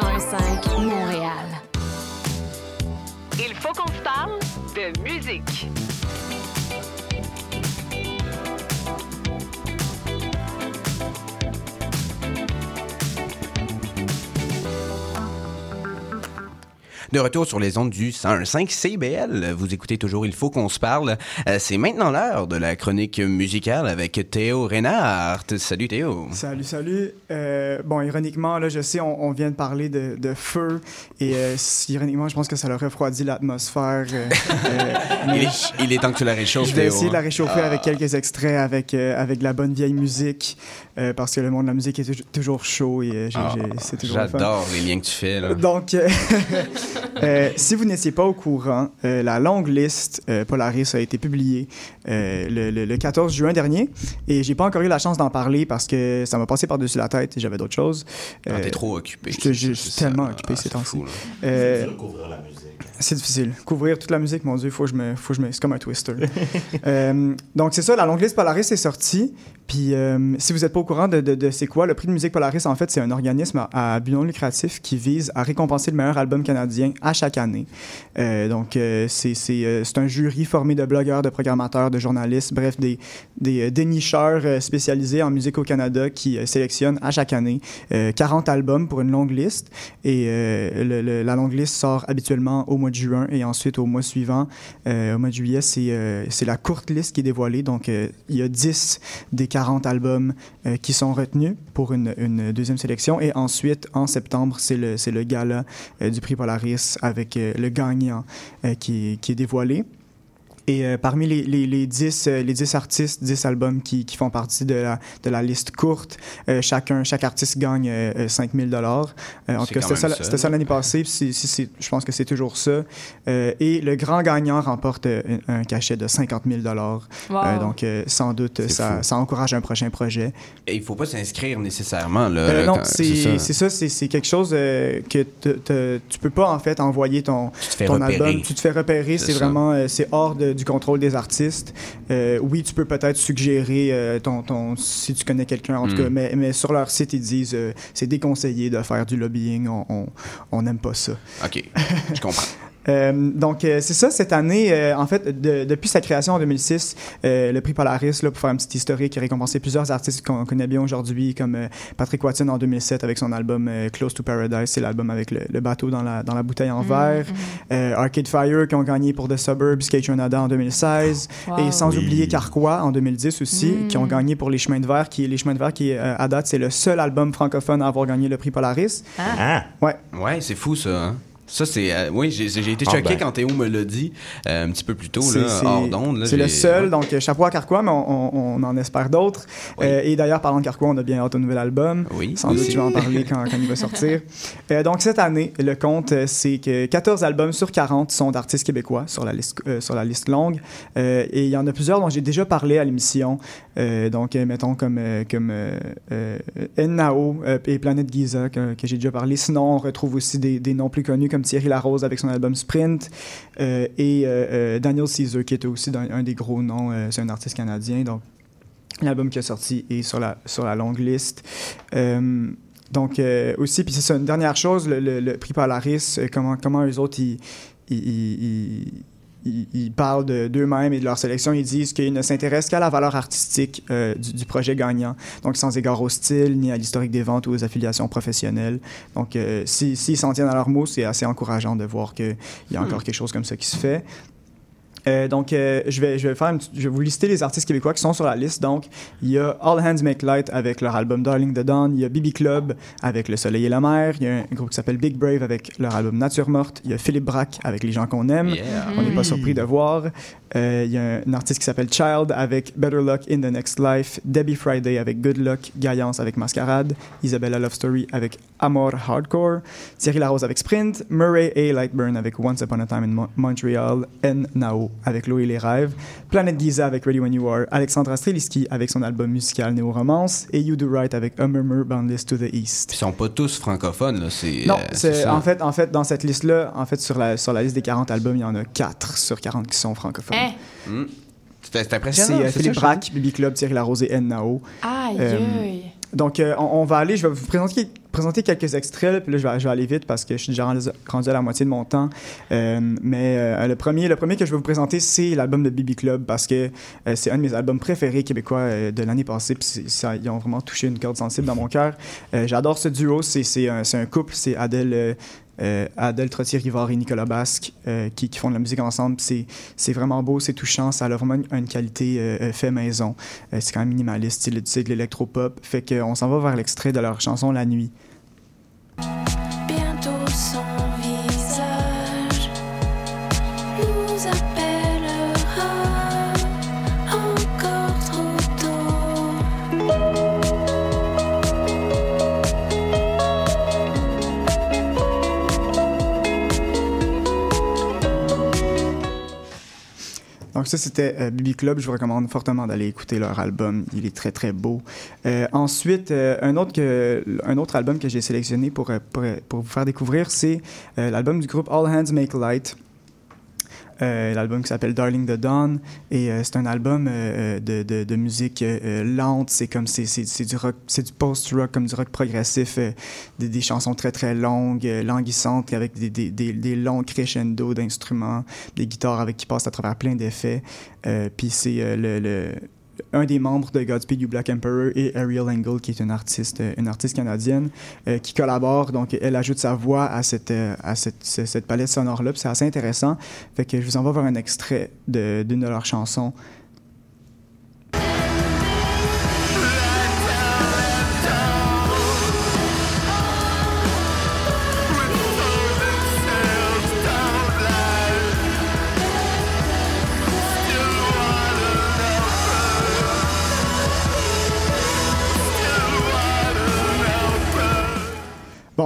101.5 Montréal. Il faut qu'on se parle de musique. De retour sur les ondes du 101.5 CBL, vous écoutez toujours Il faut qu'on se parle. Euh, C'est maintenant l'heure de la chronique musicale avec Théo Reinhardt. Salut Théo. Salut, salut. Euh, bon, ironiquement, là, je sais, on, on vient de parler de, de feu et euh, ironiquement, je pense que ça leur refroidit l'atmosphère. euh, Il est, il est temps que tu la réchauffes, Je vais Théo, essayer de la hein. réchauffer Ah. avec quelques extraits, avec, avec de la bonne vieille musique, parce que le monde de la musique est toujours- chaud et Ah, c'est toujours. J'adore les liens que tu fais. Là. Donc, euh, si vous n'étiez pas au courant, euh, la longue liste euh, Polaris a été publiée euh, le, le- le 14 juin dernier et j'ai pas encore eu la chance d'en parler parce que ça m'a passé par-dessus la tête et j'avais d'autres choses. Ah, t'es trop occupé. Je, je- je suis tellement occupé ces temps-ci. C'est difficile. Couvrir toute la musique, mon Dieu, faut que je me, faut que je me, c'est comme un twister. Euh, donc c'est ça, la longue liste Polaris est sortie. Puis euh, si vous n'êtes pas au courant de, de- de c'est quoi, le prix de musique Polaris, en fait, c'est un organisme à, à but non lucratif qui vise à récompenser le meilleur album canadien à chaque année. Euh, donc euh, euh, c'est un jury formé de blogueurs, de programmateurs, de journalistes, bref, des, des dénicheurs spécialisés en musique au Canada qui sélectionnent à chaque année euh, 40 albums pour une longue liste. Et la longue liste sort habituellement au mois de juin et ensuite au mois suivant, au mois de juillet, c'est la courte liste qui est dévoilée. Donc, il y a 10 des 40 albums euh, qui sont retenus pour une, deuxième sélection. Et ensuite, en septembre, c'est le, gala euh, du prix Polaris avec euh, le gagnant qui, qui est dévoilé. Et euh, parmi les, les, les, 10, euh, les 10 artistes, 10 albums qui, qui font partie de la, de la liste courte, euh, chacun, chaque artiste gagne euh, 5000 dollars. Euh, en tout cas, c'était ça, l'année passée. c'est- c'est- je pense que c'est toujours ça. Euh, et le grand gagnant remporte un, un cachet de 50 000 dollars. Wow. donc, euh, sans doute, ça, ça encourage un prochain projet. Et il faut pas s'inscrire nécessairement. Là, Euh, non, c'est c'est ça, c'est c'est quelque chose euh, que te- te- tu peux pas en fait envoyer ton, ton repérer. album. Tu te fais repérer, C'est vraiment euh, c'est hors de- du contrôle des artistes. Euh, oui, tu peux peut-être suggérer euh, ton, ton si tu connais quelqu'un en tout Mm. cas, mais, mais sur leur site ils disent euh, c'est déconseillé de faire du lobbying, on n'aime pas ça. OK, je comprends. Euh, donc, euh, c'est ça, cette année, euh, en fait, de- depuis sa création en 2006, euh, le prix Polaris, là, pour faire un petit historique, a récompensé plusieurs artistes qu'on connaît bien aujourd'hui, comme euh, Patrick Watson en 2007 avec son album euh, Close to Paradise, c'est l'album avec le, le bateau dans la, dans la bouteille en Mhm, verre. Euh, Arcade Fire qui ont gagné pour The Suburbs, Kate Trinada en 2016. Wow. Et sans Oui. oublier Carquois en 2010 aussi, Mm. qui ont gagné pour Les Chemins de Verre, qui Les Chemins de Verre qui, euh, à date, c'est le seul album francophone à avoir gagné le prix Polaris. Ah. Ouais. Ouais, c'est fou ça. hein. Ça, c'est. euh, oui, j'ai j'ai été Ah choqué ben. quand Théo me l'a dit euh, un petit peu plus tôt, C'est- là, c'est- hors d'onde. là, C'est le seul, donc chapeau à Carquois, mais on, on- on en espère d'autres. Euh, et d'ailleurs, parlant de Carquois, on a bien hâte au nouvel album. Oui. Sans doute, tu vas en parler quand, quand il va sortir. Donc, cette année, le compte, c'est que 14 albums sur 40 sont d'artistes québécois sur la liste, sur la liste longue. Et il y en a plusieurs dont j'ai déjà parlé à l'émission. Donc, mettons comme, comme Nao et Planète Giza, que, que j'ai déjà parlé. Sinon, on retrouve aussi des, des noms plus connus comme Thierry Larose avec son album Sprint euh, et euh, euh, Daniel Caesar, qui était aussi un des gros noms. c'est un artiste canadien. Donc, l'album qui est sorti est sur la, sur la longue liste. Donc, aussi, puis c'est ça, une dernière chose, le, prix Polaris, comment, comment eux autres, ils- ils- parlent de- d'eux-mêmes et de leur sélection. Ils disent qu'ils ne s'intéressent qu'à la valeur artistique euh, du, du projet gagnant, donc sans égard au style, ni à l'historique des ventes ou aux affiliations professionnelles. Donc, euh, si- s'ils s'en tiennent à leurs mots, c'est assez encourageant de voir qu'il y a encore Hmm. quelque chose comme ça qui se fait. Euh, donc, euh, je, vais, je, vais faire une je vais vous lister les artistes québécois qui sont sur la liste. Donc, il y a All Hands Make Light avec leur album Darling the Dawn. Il y a BB Club avec Le Soleil et la Mer. Il y a un groupe qui s'appelle Big Brave avec leur album Nature Morte. Il y a Philippe Braque avec Les gens qu'on aime. Yeah. On n'est pas surpris de voir. Euh, il y a un artiste qui s'appelle Child avec Better Luck in the Next Life. Debbie Friday avec Good Luck. Gaillance avec Mascarade. Isabella Love Story avec Amor Hardcore. Thierry Larose avec Sprint. Murray A. Lightburn avec Once Upon a Time in Mo- Montreal. N. Nao avec Louis les rêves. Planet Giza avec Ready When You Are. Alexandra Streliski avec son album musical Néo Romance. Et You Do Right avec A Murmur Boundless to the East. Ils sont pas tous francophones, là. C'est, Non, euh, en fait, en fait, dans cette liste-là, en fait, sur la, sur la liste des 40 albums, il y en a 4 sur 40 qui sont francophones. Hein? Hmm. C'est impressionnant. euh, c'est Philippe Braque, Bibi Club, Thierry Larose et N. Nao. Aïe, Euh, aïe. Donc, euh, on, on va aller, je vais vous présenter, présenter quelques extraits, là, puis là, je vais, je vais aller vite parce que je suis déjà rendu, à la moitié de mon temps. Euh, mais euh, le, premier, le premier que je vais vous présenter, c'est l'album de Bibi Club parce que euh, c'est un de mes albums préférés québécois euh, de l'année passée, puis ça, ils ont vraiment touché une corde sensible dans mon cœur. Euh, J'adore ce duo, c'est c'est un, c'est un couple, c'est Adèle. Euh, Adèle Trottier-Rivard et Nicolas Basque euh, qui, font de la musique ensemble. C'est vraiment beau, c'est touchant, ça a vraiment une, qualité euh, fait maison. C'est quand même minimaliste, c'est de l'électropop. Fait qu'on s'en va vers l'extrait de leur chanson La Nuit. Donc ça, c'était euh, BB Club. Je vous recommande fortement d'aller écouter leur album. Il est très, très beau. Euh, ensuite, euh, un, autre un autre album que j'ai sélectionné pour, euh, pour, pour vous faire découvrir, c'est l'album du groupe All Hands Make Light. Euh, l'album qui s'appelle Darling the Dawn. Et euh, c'est un album euh, de, de, de musique lente. C'est comme c'est, c'est, du rock c'est du post rock comme du rock progressif des, des chansons très très longues languissantes avec des, des, des, longs crescendo d'instruments des guitares avec qui passent à travers plein d'effets. Puis c'est le, le un des membres de Godspeed You Black Emperor et Ariel Engel, qui est une artiste, euh, une artiste canadienne, euh, qui collabore. Donc, elle ajoute sa voix à cette, euh, à cette, ce- cette palette sonore-là. C'est assez intéressant. Fait que je vous envoie vers un extrait d'une de, leurs chansons.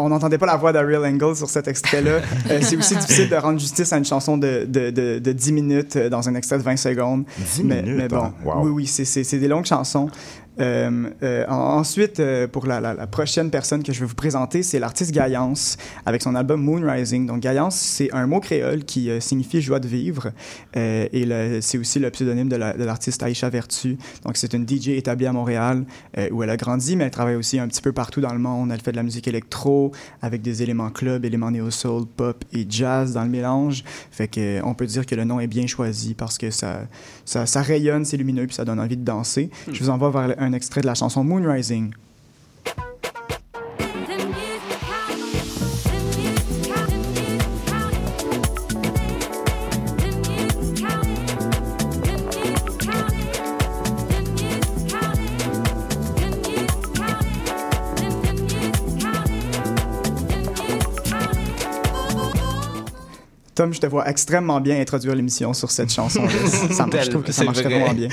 On n'entendait pas la voix d'Ariel Engel sur cet extrait-là. Euh, c'est aussi difficile de rendre justice à une chanson de, de, de, de 10 minutes euh, dans un extrait de 20 secondes. 10 mais, minutes, mais bon, hein? Wow. oui, oui, c'est des longues chansons. Euh, euh, en- ensuite, euh, pour la, la- la prochaine personne que je vais vous présenter, c'est l'artiste Gaillance avec son album Moon Rising. Donc, Gaillance, c'est un mot créole qui signifie joie de vivre. Et c'est aussi le pseudonyme de la- l'artiste Aïcha Vertu. Donc, c'est une DJ établie à Montréal où elle a grandi, mais elle travaille aussi un petit peu partout dans le monde. Elle fait de la musique électro avec des éléments club, éléments néo-soul, pop et jazz dans le mélange. Fait que, on peut dire que le nom est bien choisi parce que ça, ça, ça rayonne, c'est lumineux, puis ça donne envie de danser. Je vous envoie vers un extrait de la chanson Moon Rising. Tom, je te vois extrêmement bien introduire l'émission sur cette chanson. ça, marche, je trouve que ça vrai. vraiment bien.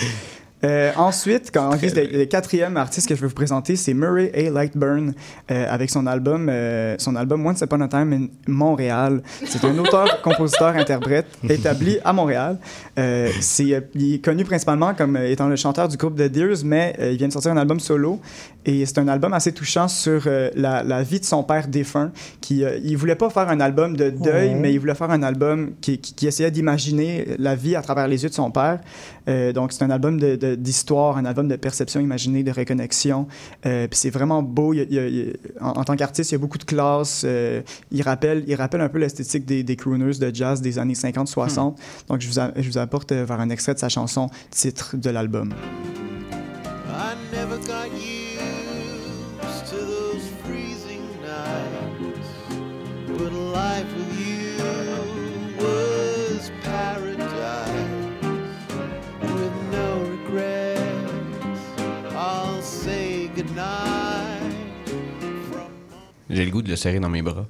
Euh, ensuite, quand on guise le, le quatrième artiste que je vais vous présenter, c'est Murray A. Lightburn euh, avec son album, euh, son album Once Upon a Time in Montréal. C'est un auteur, compositeur, interprète établi à Montréal. Euh, il est connu principalement comme étant le chanteur du groupe The Deers, mais il vient de sortir un album solo et c'est un album assez touchant sur la, la vie de son père défunt. Qui, il voulait pas faire un album de deuil, Ouais. mais il voulait faire un album qui, qui- qui essayait d'imaginer la vie à travers les yeux de son père. Donc, c'est un album de- de- d'histoire, un album de perception imaginée, de reconnexion. Euh, Puis c'est vraiment beau. Il il il en, en tant qu'artiste, il y a beaucoup de classe. Euh, il, rappelle, il rappelle un peu l'esthétique des, des crooners de jazz des années 50-60. Donc, je vous, a- je vous apporte euh, vers un extrait de sa chanson titre de l'album. J'ai le goût de le serrer dans mes bras.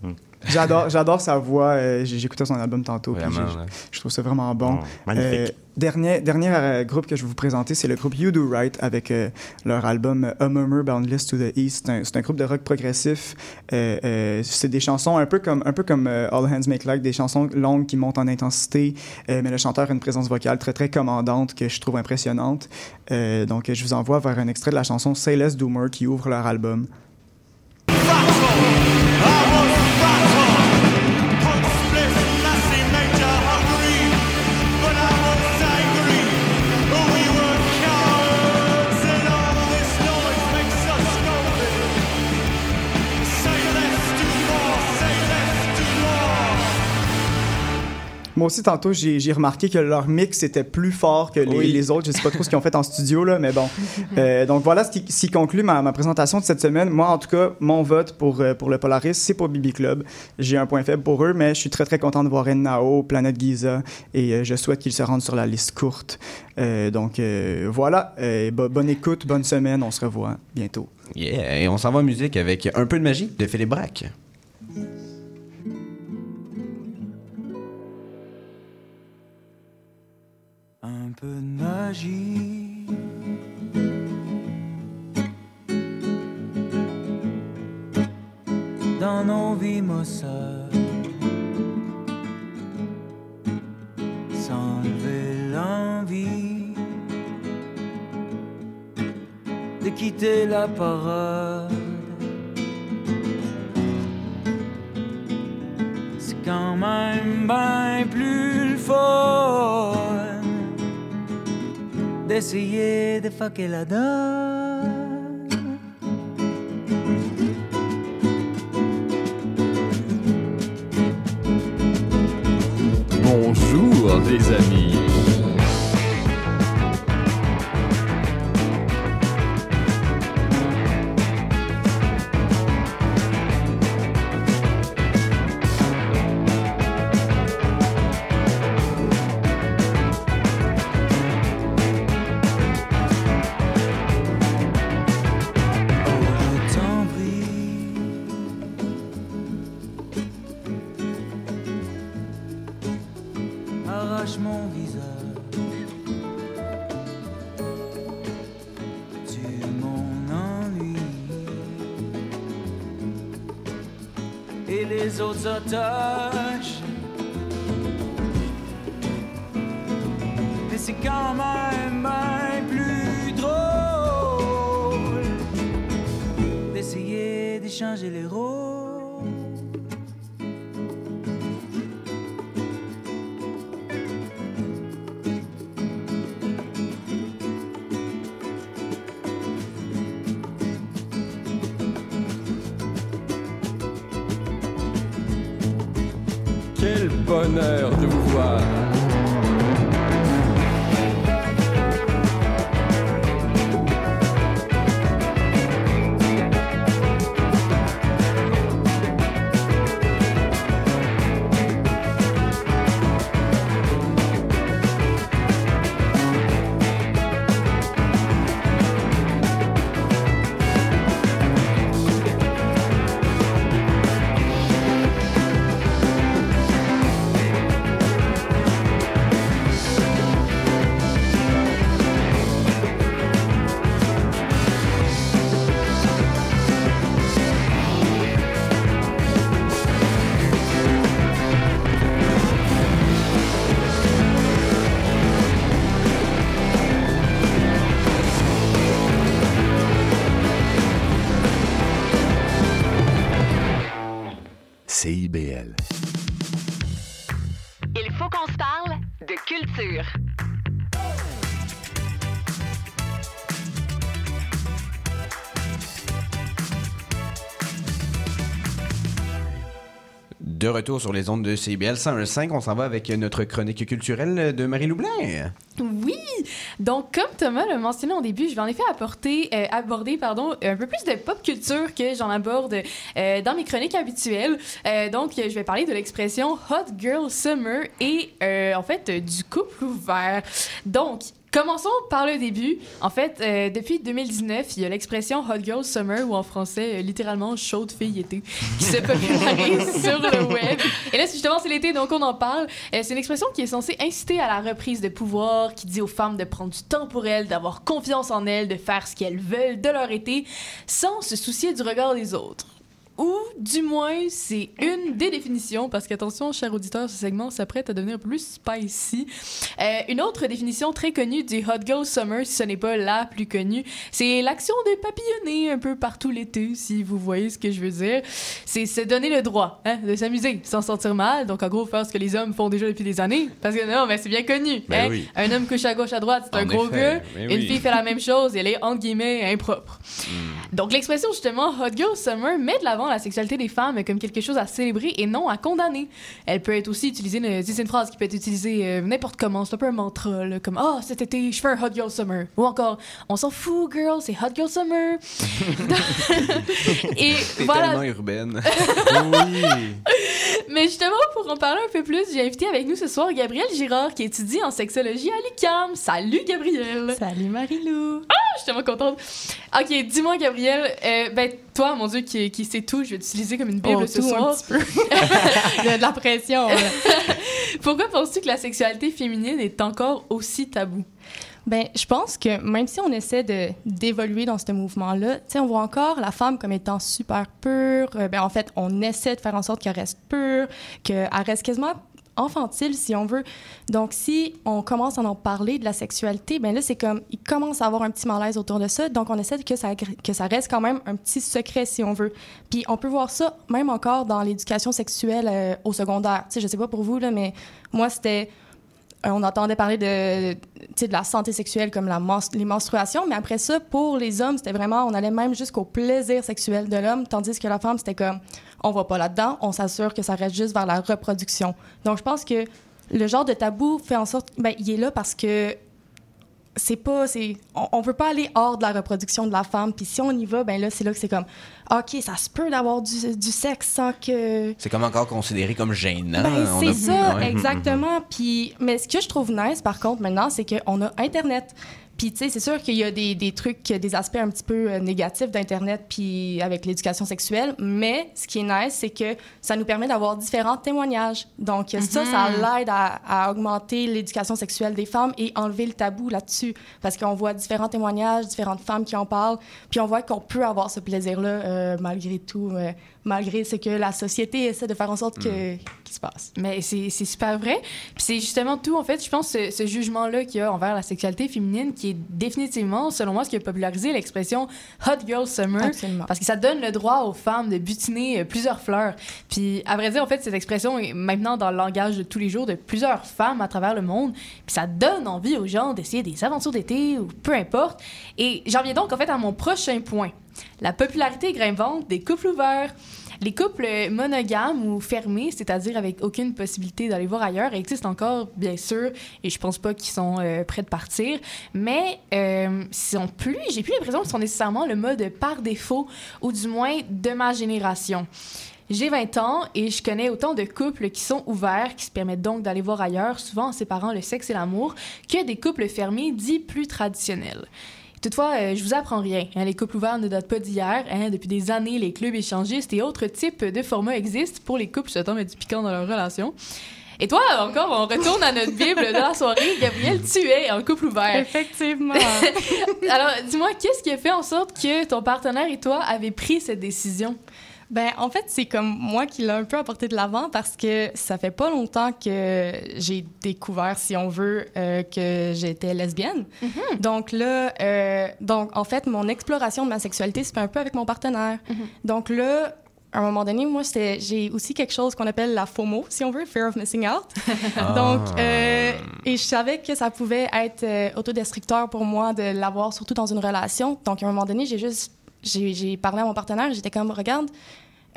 J'adore, j'adore sa voix. euh, j'ai- J'écoutais son album tantôt. Vraiment, ouais. je trouve ça vraiment bon. Oh, magnifique. Euh, dernier dernier euh, groupe que je vais vous présenter, c'est le groupe You Do Right avec euh, leur album A Murmur Boundless to the East. C'est un, groupe de rock progressif. Euh, euh, c'est des chansons un peu comme, un peu comme euh, All Hands Make Like, des chansons longues qui montent en intensité, euh, mais le chanteur a une présence vocale très très commandante que je trouve impressionnante. Euh, donc je vous envoie vers un extrait de la chanson Say Less Do More qui ouvre leur album. control. Moi aussi, tantôt, j'ai remarqué que leur mix était plus fort que les, Oui. les autres. Je sais pas trop ce qu'ils ont fait en studio, là, mais bon. Euh, donc voilà ce qui, ce qui conclut ma, ma présentation de cette semaine. Moi, en tout cas, mon vote pour, euh, pour le Polaris, c'est pour BB Club. J'ai un point faible pour eux, mais je suis très, très content de voir Nao, Planète Giza, et euh, je souhaite qu'ils se rendent sur la liste courte. Euh, donc euh, voilà, Euh, bo- bonne écoute, bonne semaine, on se revoit bientôt. Yeah, et on s'en va en musique avec un peu de magie de Philippe Braque. Dans nos vies maussades, s'enlever l'envie de quitter la parade. D'essayer de fucker la donne. Bonjour les amis. Quel bonheur de vous voir. De retour sur les ondes de CBL 101.5, on s'en va avec notre chronique culturelle de Marie Loublin. Oui! Donc, comme Thomas l'a mentionné au début, je vais en effet euh, aborder pardon, un peu plus de pop culture que j'en aborde euh, dans mes chroniques habituelles. Euh, donc, je vais parler de l'expression Hot Girl Summer et en fait du couple ouvert. Donc, Commençons par le début. En fait, euh, depuis 2019, il y a l'expression Hot Girl Summer, ou en français, euh, littéralement chaude fille été, qui se popularise sur le web. Et là, justement, c'est l'été, donc on en parle. Euh, c'est une expression qui est censée inciter à la reprise de pouvoir, qui dit aux femmes de prendre du temps pour elles, d'avoir confiance en elles, de faire ce qu'elles veulent de leur été, sans se soucier du regard des autres. Ou, du moins, c'est une des définitions, parce qu'attention, cher auditeur, ce segment s'apprête à devenir plus spicy. Euh, une autre définition très connue du Hot Girl Summer, si ce n'est pas la plus connue, c'est l'action de papillonner un peu partout l'été, si vous voyez ce que je veux dire. C'est se donner le droit hein, de s'amuser sans se sentir mal, donc en gros, faire ce que les hommes font déjà depuis des années. Parce que non, mais c'est bien connu. Ben hein. oui. Un homme couche à gauche, à droite, c'est un gros gars. ben Une oui. fille fait la même chose, elle est, entre guillemets, impropre. Donc, l'expression justement Hot Girl Summer met de l'avant la sexualité des femmes comme quelque chose à célébrer et non à condamner. Elle peut être aussi utilisée, une- c'est une phrase qui peut être utilisée euh, n'importe comment, c'est un peu un mantra, là, comme Ah, cet été, je fais un Hot Girl Summer. Ou encore, on s'en fout, girl, c'est Hot Girl Summer. et T'es voilà. tellement urbaine. Mais justement, pour en parler un peu plus, j'ai invité avec nous ce soir Gabrielle Girard qui étudie en sexologie à l'UQAM. Salut Gabrielle! Salut Marie-Lou! Ah, je suis tellement contente! Ok, dis-moi Gabrielle, euh, ben toi, mon Dieu, qui, qui sait tout, je vais t'utiliser comme une bible Oh, ce tout un soir. petit peu. Il y a de la pression. Pourquoi penses-tu que la sexualité féminine est encore aussi tabou? Ben, je pense que même si on essaie de d'évoluer dans ce mouvement-là, tu sais, on voit encore la femme comme étant super pure. Euh, ben, en fait, on essaie de faire en sorte qu'elle reste pure, qu'elle reste quasiment infantile, si on veut. Donc, si on commence à en parler de la sexualité, ben là, c'est comme, il commence à avoir un petit malaise autour de ça. Donc, on essaie que ça, que ça reste quand même un petit secret, si on veut. Puis, on peut voir ça même encore dans l'éducation sexuelle euh, au secondaire. Tu sais, je sais pas pour vous, là, mais moi, c'était on entendait parler de, la santé sexuelle comme la les menstruations, mais après ça, pour les hommes, c'était vraiment, on allait même jusqu'au plaisir sexuel de l'homme, tandis que la femme, c'était comme, on va pas là-dedans, on s'assure que ça reste juste vers la reproduction. Donc, je pense que le genre de tabou fait en sorte, ben, il est là parce que c'est pas, c'est, on, on veut pas aller hors de la reproduction de la femme, puis si on y va, ben là, c'est là que c'est comme, ok, ça se peut d'avoir du, du sexe sans que C'est comme encore considéré comme gênant. ben, c'est ça, exactement. Puis, mais ce que je trouve nice, par contre, maintenant, c'est qu'on a Internet. Puis, tu sais, c'est sûr qu'il y a des, des trucs, des aspects un petit peu euh, négatifs d'Internet, puis avec l'éducation sexuelle. Mais ce qui est nice, c'est que ça nous permet d'avoir différents témoignages. Donc, ça, ça Mhm. l'aide à, à augmenter l'éducation sexuelle des femmes et enlever le tabou là-dessus. Parce qu'on voit différents témoignages, différentes femmes qui en parlent, puis on voit qu'on peut avoir ce plaisir-là euh, malgré tout, euh, malgré ce que la société essaie de faire en sorte que, qu'il se passe. Mais c'est c'est super vrai. Puis c'est justement tout, en fait, je pense, ce, ce jugement-là qu'il y a envers la sexualité féminine qui est définitivement, selon moi, ce qui a popularisé l'expression Hot Girl Summer. Absolument. Parce que ça donne le droit aux femmes de butiner euh, plusieurs fleurs. Puis, à vrai dire, en fait, cette expression est maintenant dans le langage de tous les jours de plusieurs femmes à travers le monde. Puis ça donne envie aux gens d'essayer des aventures d'été ou peu importe. Et j'en viens donc, en fait, à mon prochain point. La popularité grimpante des couples ouverts. Les couples monogames ou fermés, c'est-à-dire avec aucune possibilité d'aller voir ailleurs, existent encore, bien sûr, et je pense pas qu'ils sont euh, prêts de partir, mais euh, sont plus, j'ai plus l'impression qu'ils sont nécessairement le mode par défaut, ou du moins de ma génération. J'ai 20 ans et je connais autant de couples qui sont ouverts, qui se permettent donc d'aller voir ailleurs, souvent en séparant le sexe et l'amour, que des couples fermés dits plus traditionnels. Toutefois, euh, je vous apprends rien. hein, les couples ouverts ne datent pas d'hier. hein. depuis des années, les clubs échangistes et autres types de formats existent pour les couples souhaitant mettre du piquant dans leur relation. Et toi, encore, on retourne à notre Bible de la soirée. Gabrielle, tu es un couple ouvert. Effectivement. Alors, dis-moi, qu'est-ce qui a fait en sorte que ton partenaire et toi avez pris cette décision? Ben, en fait, c'est comme moi qui l'a un peu apporté de l'avant parce que ça fait pas longtemps que j'ai découvert, si on veut, euh, que j'étais lesbienne. Donc là, euh, donc en fait, mon exploration de ma sexualité se fait un peu avec mon partenaire. Donc là, à un moment donné, moi, j'ai aussi quelque chose qu'on appelle la FOMO, si on veut, Fear of Missing Out. Donc, euh, et je savais que ça pouvait être euh, autodestructeur pour moi de l'avoir, surtout dans une relation. Donc, à un moment donné, j'ai juste, j'ai parlé à mon partenaire, j'étais comme, regarde,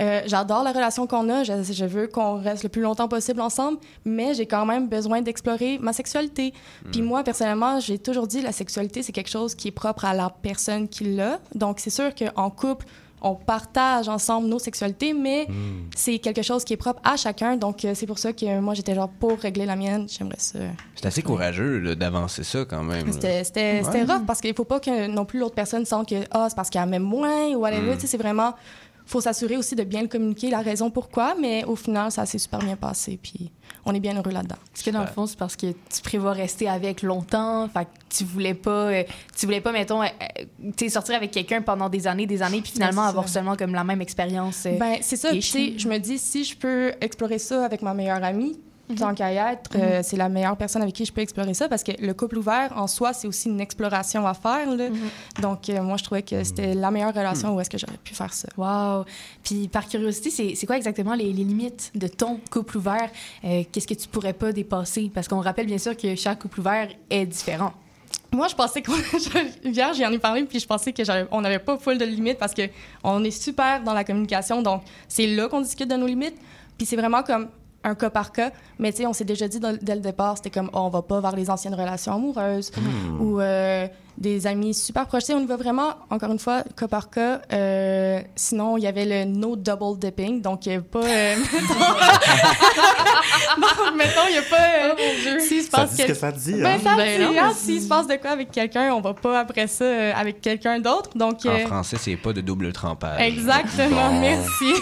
euh, j'adore la relation qu'on a, je, je veux qu'on reste le plus longtemps possible ensemble, mais j'ai quand même besoin d'explorer ma sexualité. Puis moi, personnellement, j'ai toujours dit la sexualité, c'est quelque chose qui est propre à la personne qui l'a. Donc, c'est sûr qu'en couple, on partage ensemble nos sexualités, mais c'est quelque chose qui est propre à chacun. Donc, euh, c'est pour ça que moi, j'étais genre pour régler la mienne. J'aimerais ça. C'est assez courageux d'avancer ça quand même. C'était Ouais. rough parce qu'il faut pas que non plus l'autre personne sente que ah, c'est parce qu'elle m'aime moins ou whatever. Mm. Tu sais, c'est vraiment. faut s'assurer aussi de bien le communiquer, la raison pourquoi, mais au final, ça s'est super bien passé. Puis on est bien heureux là-dedans. Est-ce que dans le fond, c'est parce que tu prévois rester avec longtemps? Fait que tu voulais pas, euh, tu voulais pas, mettons, euh, euh, sortir avec quelqu'un pendant des années, des années, puis finalement Ben, avoir ça. seulement comme la même expérience. euh, Ben, c'est ça. je me dis, si je peux explorer ça avec ma meilleure amie, tant qu'à y être, euh, Mhm. c'est la meilleure personne avec qui je peux explorer ça parce que le couple ouvert, en soi, c'est aussi une exploration à faire. là. Donc, euh, moi, je trouvais que c'était la meilleure relation où est-ce que j'aurais pu faire ça. Wow! Puis par curiosité, c'est c'est quoi exactement les, les limites de ton couple ouvert? Euh, Qu'est-ce que tu pourrais pas dépasser? Parce qu'on rappelle bien sûr que chaque couple ouvert est différent. moi, je pensais qu'on. Hier, j'en ai parlé, puis je pensais qu'on n'avait pas full de limites parce qu'on est super dans la communication. Donc, c'est là qu'on discute de nos limites. Puis c'est vraiment comme un cas par cas. Mais tu sais, on s'est déjà dit dans- dès le départ, c'était comme, oh, on va pas vers les anciennes relations amoureuses Hmm. ou euh, des amis super proches. Tu sais, on y va vraiment, encore une fois, cas par cas. Euh, sinon, il y avait le no double dipping. Donc, il n'y a pas. euh, mettons, il n'y a pas. euh, s'il se Ça passe ce que ça dit, Ben, hein? ça Ben dit, non, hein, mais S'il se passe de quoi avec quelqu'un, on va pas après ça euh, avec quelqu'un d'autre. Donc, En euh, français, c'est pas de double trempage. Exactement, Bon. merci.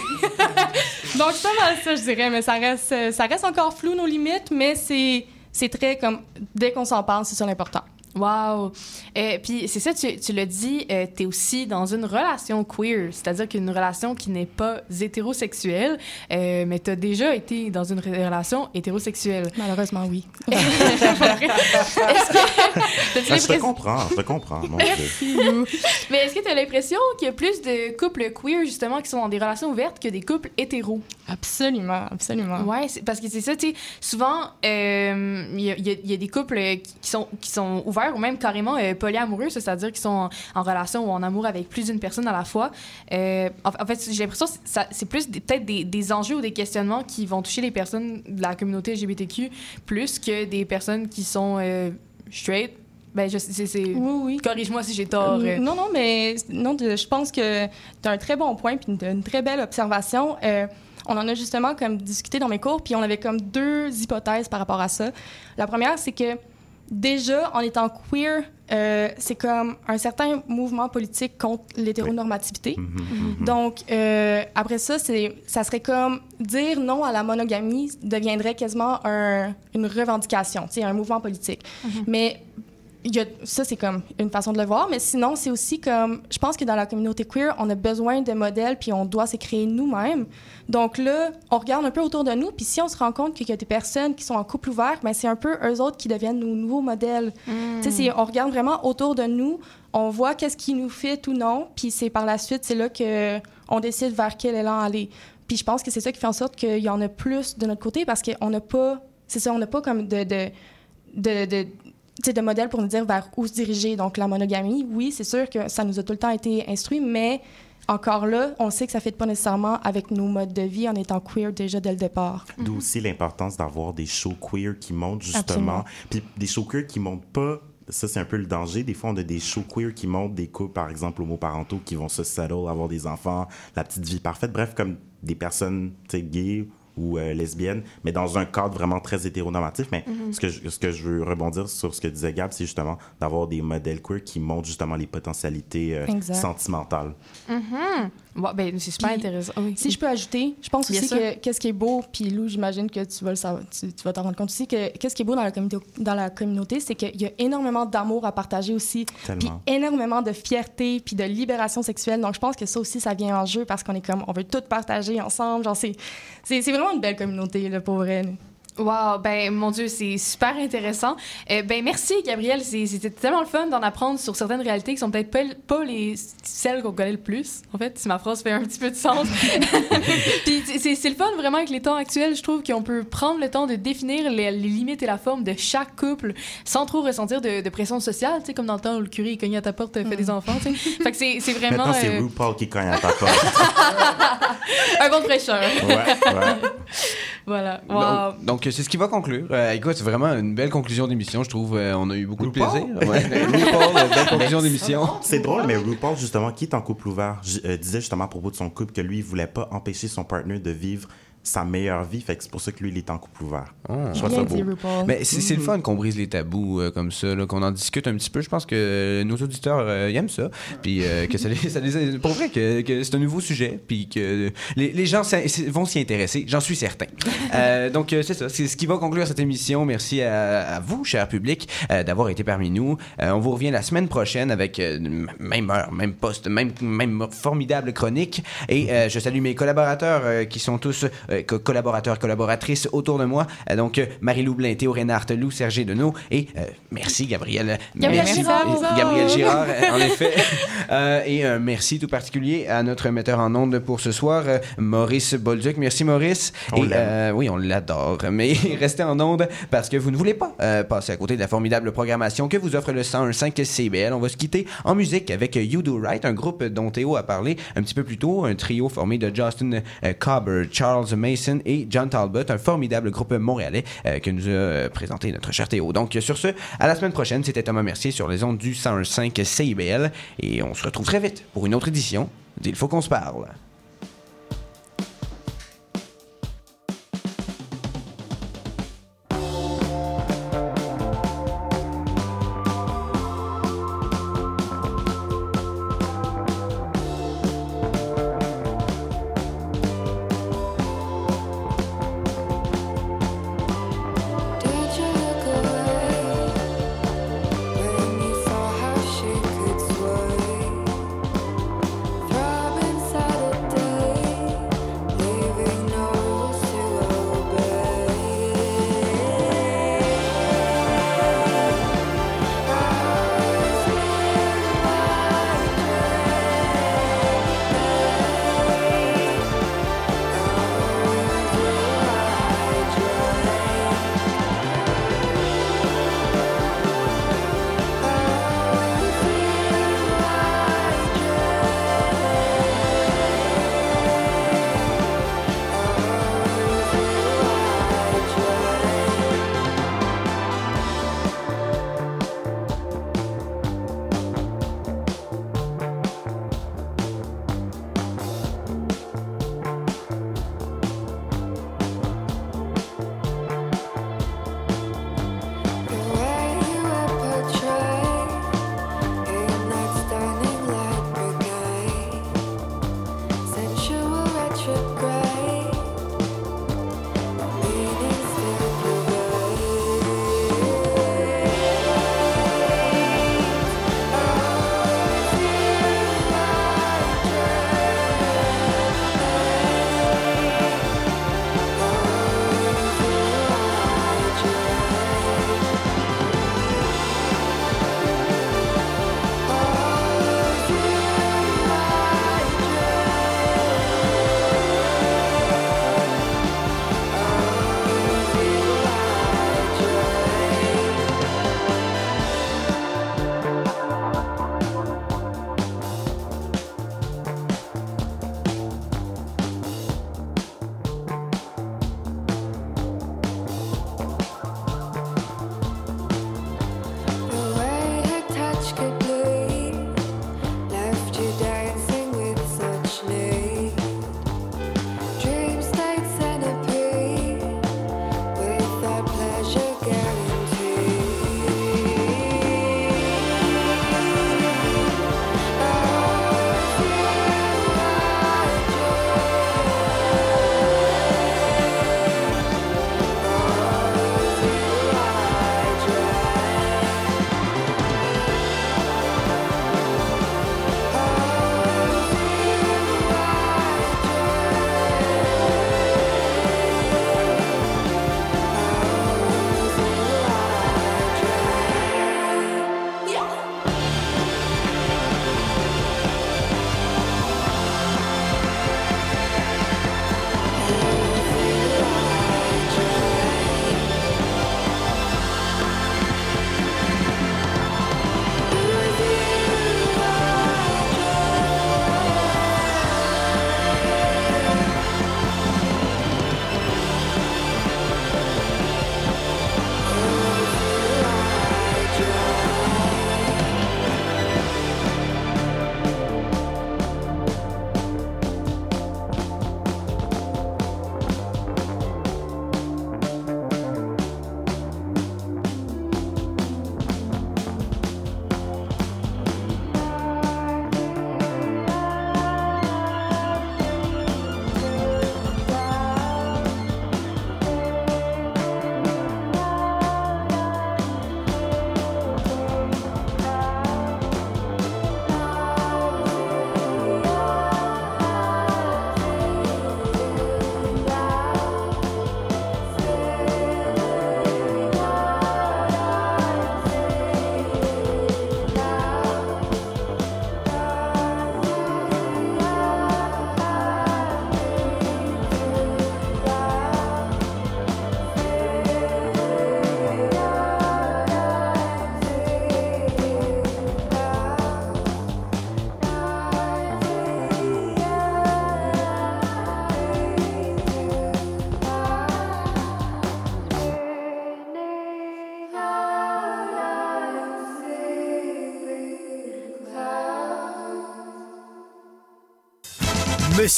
Donc, mal ça, je dirais, mais ça reste, ça reste encore flou, nos limites, mais c'est, c'est très comme, dès qu'on s'en parle, c'est ça l'important. Wow! Euh, Puis c'est ça, tu, tu l'as dit, euh, tu es aussi dans une relation queer, c'est-à-dire qu'une relation qui n'est pas hétérosexuelle, euh, mais tu as déjà été dans une re- relation hétérosexuelle. Malheureusement, oui. Est-ce que. t'as-tu Ben, je te comprends, je te comprends. mon Dieu. Mais est-ce que tu as l'impression qu'il y a plus de couples queer, justement, qui sont dans des relations ouvertes que des couples hétéros? Absolument, absolument. Ouais, c'est- parce que c'est ça, tu sais, souvent, euh, il y, y a- il y a des couples qui sont, qui sont ouverts ou même carrément euh, polyamoureux, c'est-à-dire qu'ils sont en, en relation ou en amour avec plus d'une personne à la fois. Euh, en, en fait, j'ai l'impression que c'est plus peut-être des, des enjeux ou des questionnements qui vont toucher les personnes de la communauté LGBTQ plus que des personnes qui sont euh, straight. Ben, je, c'est, c'est- Oui, oui. Corrige-moi si j'ai tort. Non, non, mais non, je pense que tu as un très bon point puis une, très belle observation. On en a justement comme discuté dans mes cours, puis on avait comme deux hypothèses par rapport à ça. La première, c'est que déjà, en étant queer, euh, c'est comme un certain mouvement politique contre l'hétéronormativité. Donc, euh, après ça, c'est, ça serait comme dire non à la monogamie deviendrait quasiment un- une revendication, un mouvement politique. Mais il y a- ça, c'est comme une façon de le voir, mais sinon, c'est aussi comme, je pense que dans la communauté queer, on a besoin de modèles, puis on doit se créer nous-mêmes. Donc là, on regarde un peu autour de nous, puis si on se rend compte qu'il y a des personnes qui sont en couple ouvert, ben c'est un peu eux autres qui deviennent nos nouveaux modèles. Tu sais, on regarde vraiment autour de nous, on voit qu'est-ce qui nous fait ou non, puis c'est par la suite, c'est là que on décide vers quel élan aller. Puis je pense que c'est ça qui fait en sorte qu'il y en a plus de notre côté, parce qu'on n'a pas, c'est ça, on n'a pas comme de... de de, de, tu sais, de modèle pour nous dire vers où se diriger. Donc, la monogamie, oui, c'est sûr que ça nous a tout le temps été instruit, mais encore là, on sait que ça ne fait pas nécessairement avec nos modes de vie en étant queer déjà dès le départ. D'où aussi l'importance d'avoir des shows queer qui montrent justement. Puis des shows queer qui montrent pas. Ça, c'est un peu le danger. Des fois, on a des shows queer qui montrent des couples, par exemple, homoparentaux, qui vont se settle, avoir des enfants, la petite vie parfaite. Bref, comme des personnes, tu sais, gays ou euh, lesbiennes, mais dans un cadre vraiment très hétéronormatif. Mais Mhm. ce, que je, ce que je veux rebondir sur ce que disait Gab, c'est justement d'avoir des modèles queer qui montrent justement les potentialités euh, sentimentales. Mhm. Bon, ben, c'est super Puis, intéressant. Oui. Si je peux ajouter, je pense Bien aussi sûr. que qu'est-ce qui est beau, puis Lou, j'imagine que tu vas le savoir, tu, tu vas t'en rendre compte aussi, que qu'est-ce qui est beau dans la communauté, dans la communauté c'est qu'il y a énormément d'amour à partager aussi, puis énormément de fierté, puis de libération sexuelle. Donc, je pense que ça aussi, ça vient en jeu parce qu'on est comme, on veut tout partager ensemble. Genre, c'est, c'est, c'est vraiment une belle communauté, là, pour vrai. Wow, ben mon Dieu, c'est super intéressant. Euh, ben merci Gabriel, c'était tellement le fun d'en apprendre sur certaines réalités qui sont peut-être pas, pas les celles qu'on connaît le plus. En fait, si ma phrase fait un petit peu de sens. Puis c'est- le fun vraiment avec les temps actuels, je trouve qu'on peut prendre le temps de définir les, les limites et la forme de chaque couple sans trop ressentir de, de pression sociale, tu sais comme dans le temps où le curé il cognait à ta porte, fait des enfants, tu sais. Fait que c'est vraiment Maintenant, c'est euh, RuPaul qui cogne à ta porte. un bon fraîcheur. Ouais, ouais. Voilà. Wow. Donc, donc, c'est ce qui va conclure. Euh, écoute, c'est vraiment une belle conclusion d'émission, je trouve. Euh, on a eu beaucoup de plaisir. Ouais, RuPaul, euh, belle conclusion d'émission. C'est drôle, mais RuPaul, justement, qui est en couple ouvert, euh, disait justement à propos de son couple que lui, il voulait pas empêcher son partner de vivre sa meilleure vie. Fait que c'est pour ça que lui, il est en couple ouvert. Je trouve ça beau. Mais c'est c'est le fun qu'on brise les tabous euh, comme ça, là, qu'on en discute un petit peu. Je pense que euh, nos auditeurs euh, ils aiment ça. Puis euh, que ça les, ça les- Pour vrai, que, que c'est un nouveau sujet. Puis que les, les gens vont s'y intéresser. J'en suis certain. Euh, donc, c'est ça. C'est ce qui va conclure cette émission. Merci à, à vous, cher public, euh, d'avoir été parmi nous. Euh, on vous revient la semaine prochaine avec euh, même heure, même poste, même, même formidable chronique. Et euh, je salue mes collaborateurs euh, qui sont tous euh, collaborateurs, collaboratrices autour de moi. Euh, donc, euh, Marie-Lou Blin, Théo Reynard, Lou, Sergé Deneau et euh, merci Gabriel. Gabriel Merci. Girard. Gabriel Girard, euh, en effet. Euh, et un merci tout particulier à notre metteur en ondes pour ce soir, euh, Maurice Bolduc. Merci Maurice. On et, euh, oui, on l'adore. Mais restez en ondes parce que vous ne voulez pas euh, passer à côté de la formidable programmation que vous offre le 101.5 CBL. On va se quitter en musique avec euh, You Do Right, un groupe dont Théo a parlé un petit peu plus tôt, un trio formé de Justin euh, Cobber, Charles Mason et John Talbot, un formidable groupe montréalais euh, que nous a euh, présenté notre cher Théo. Donc sur ce, à la semaine prochaine, c'était Thomas Mercier sur les ondes du 101.5 CIBL et on se retrouve très vite pour une autre édition d'Il faut qu'on se parle.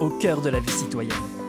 Au cœur de la vie citoyenne.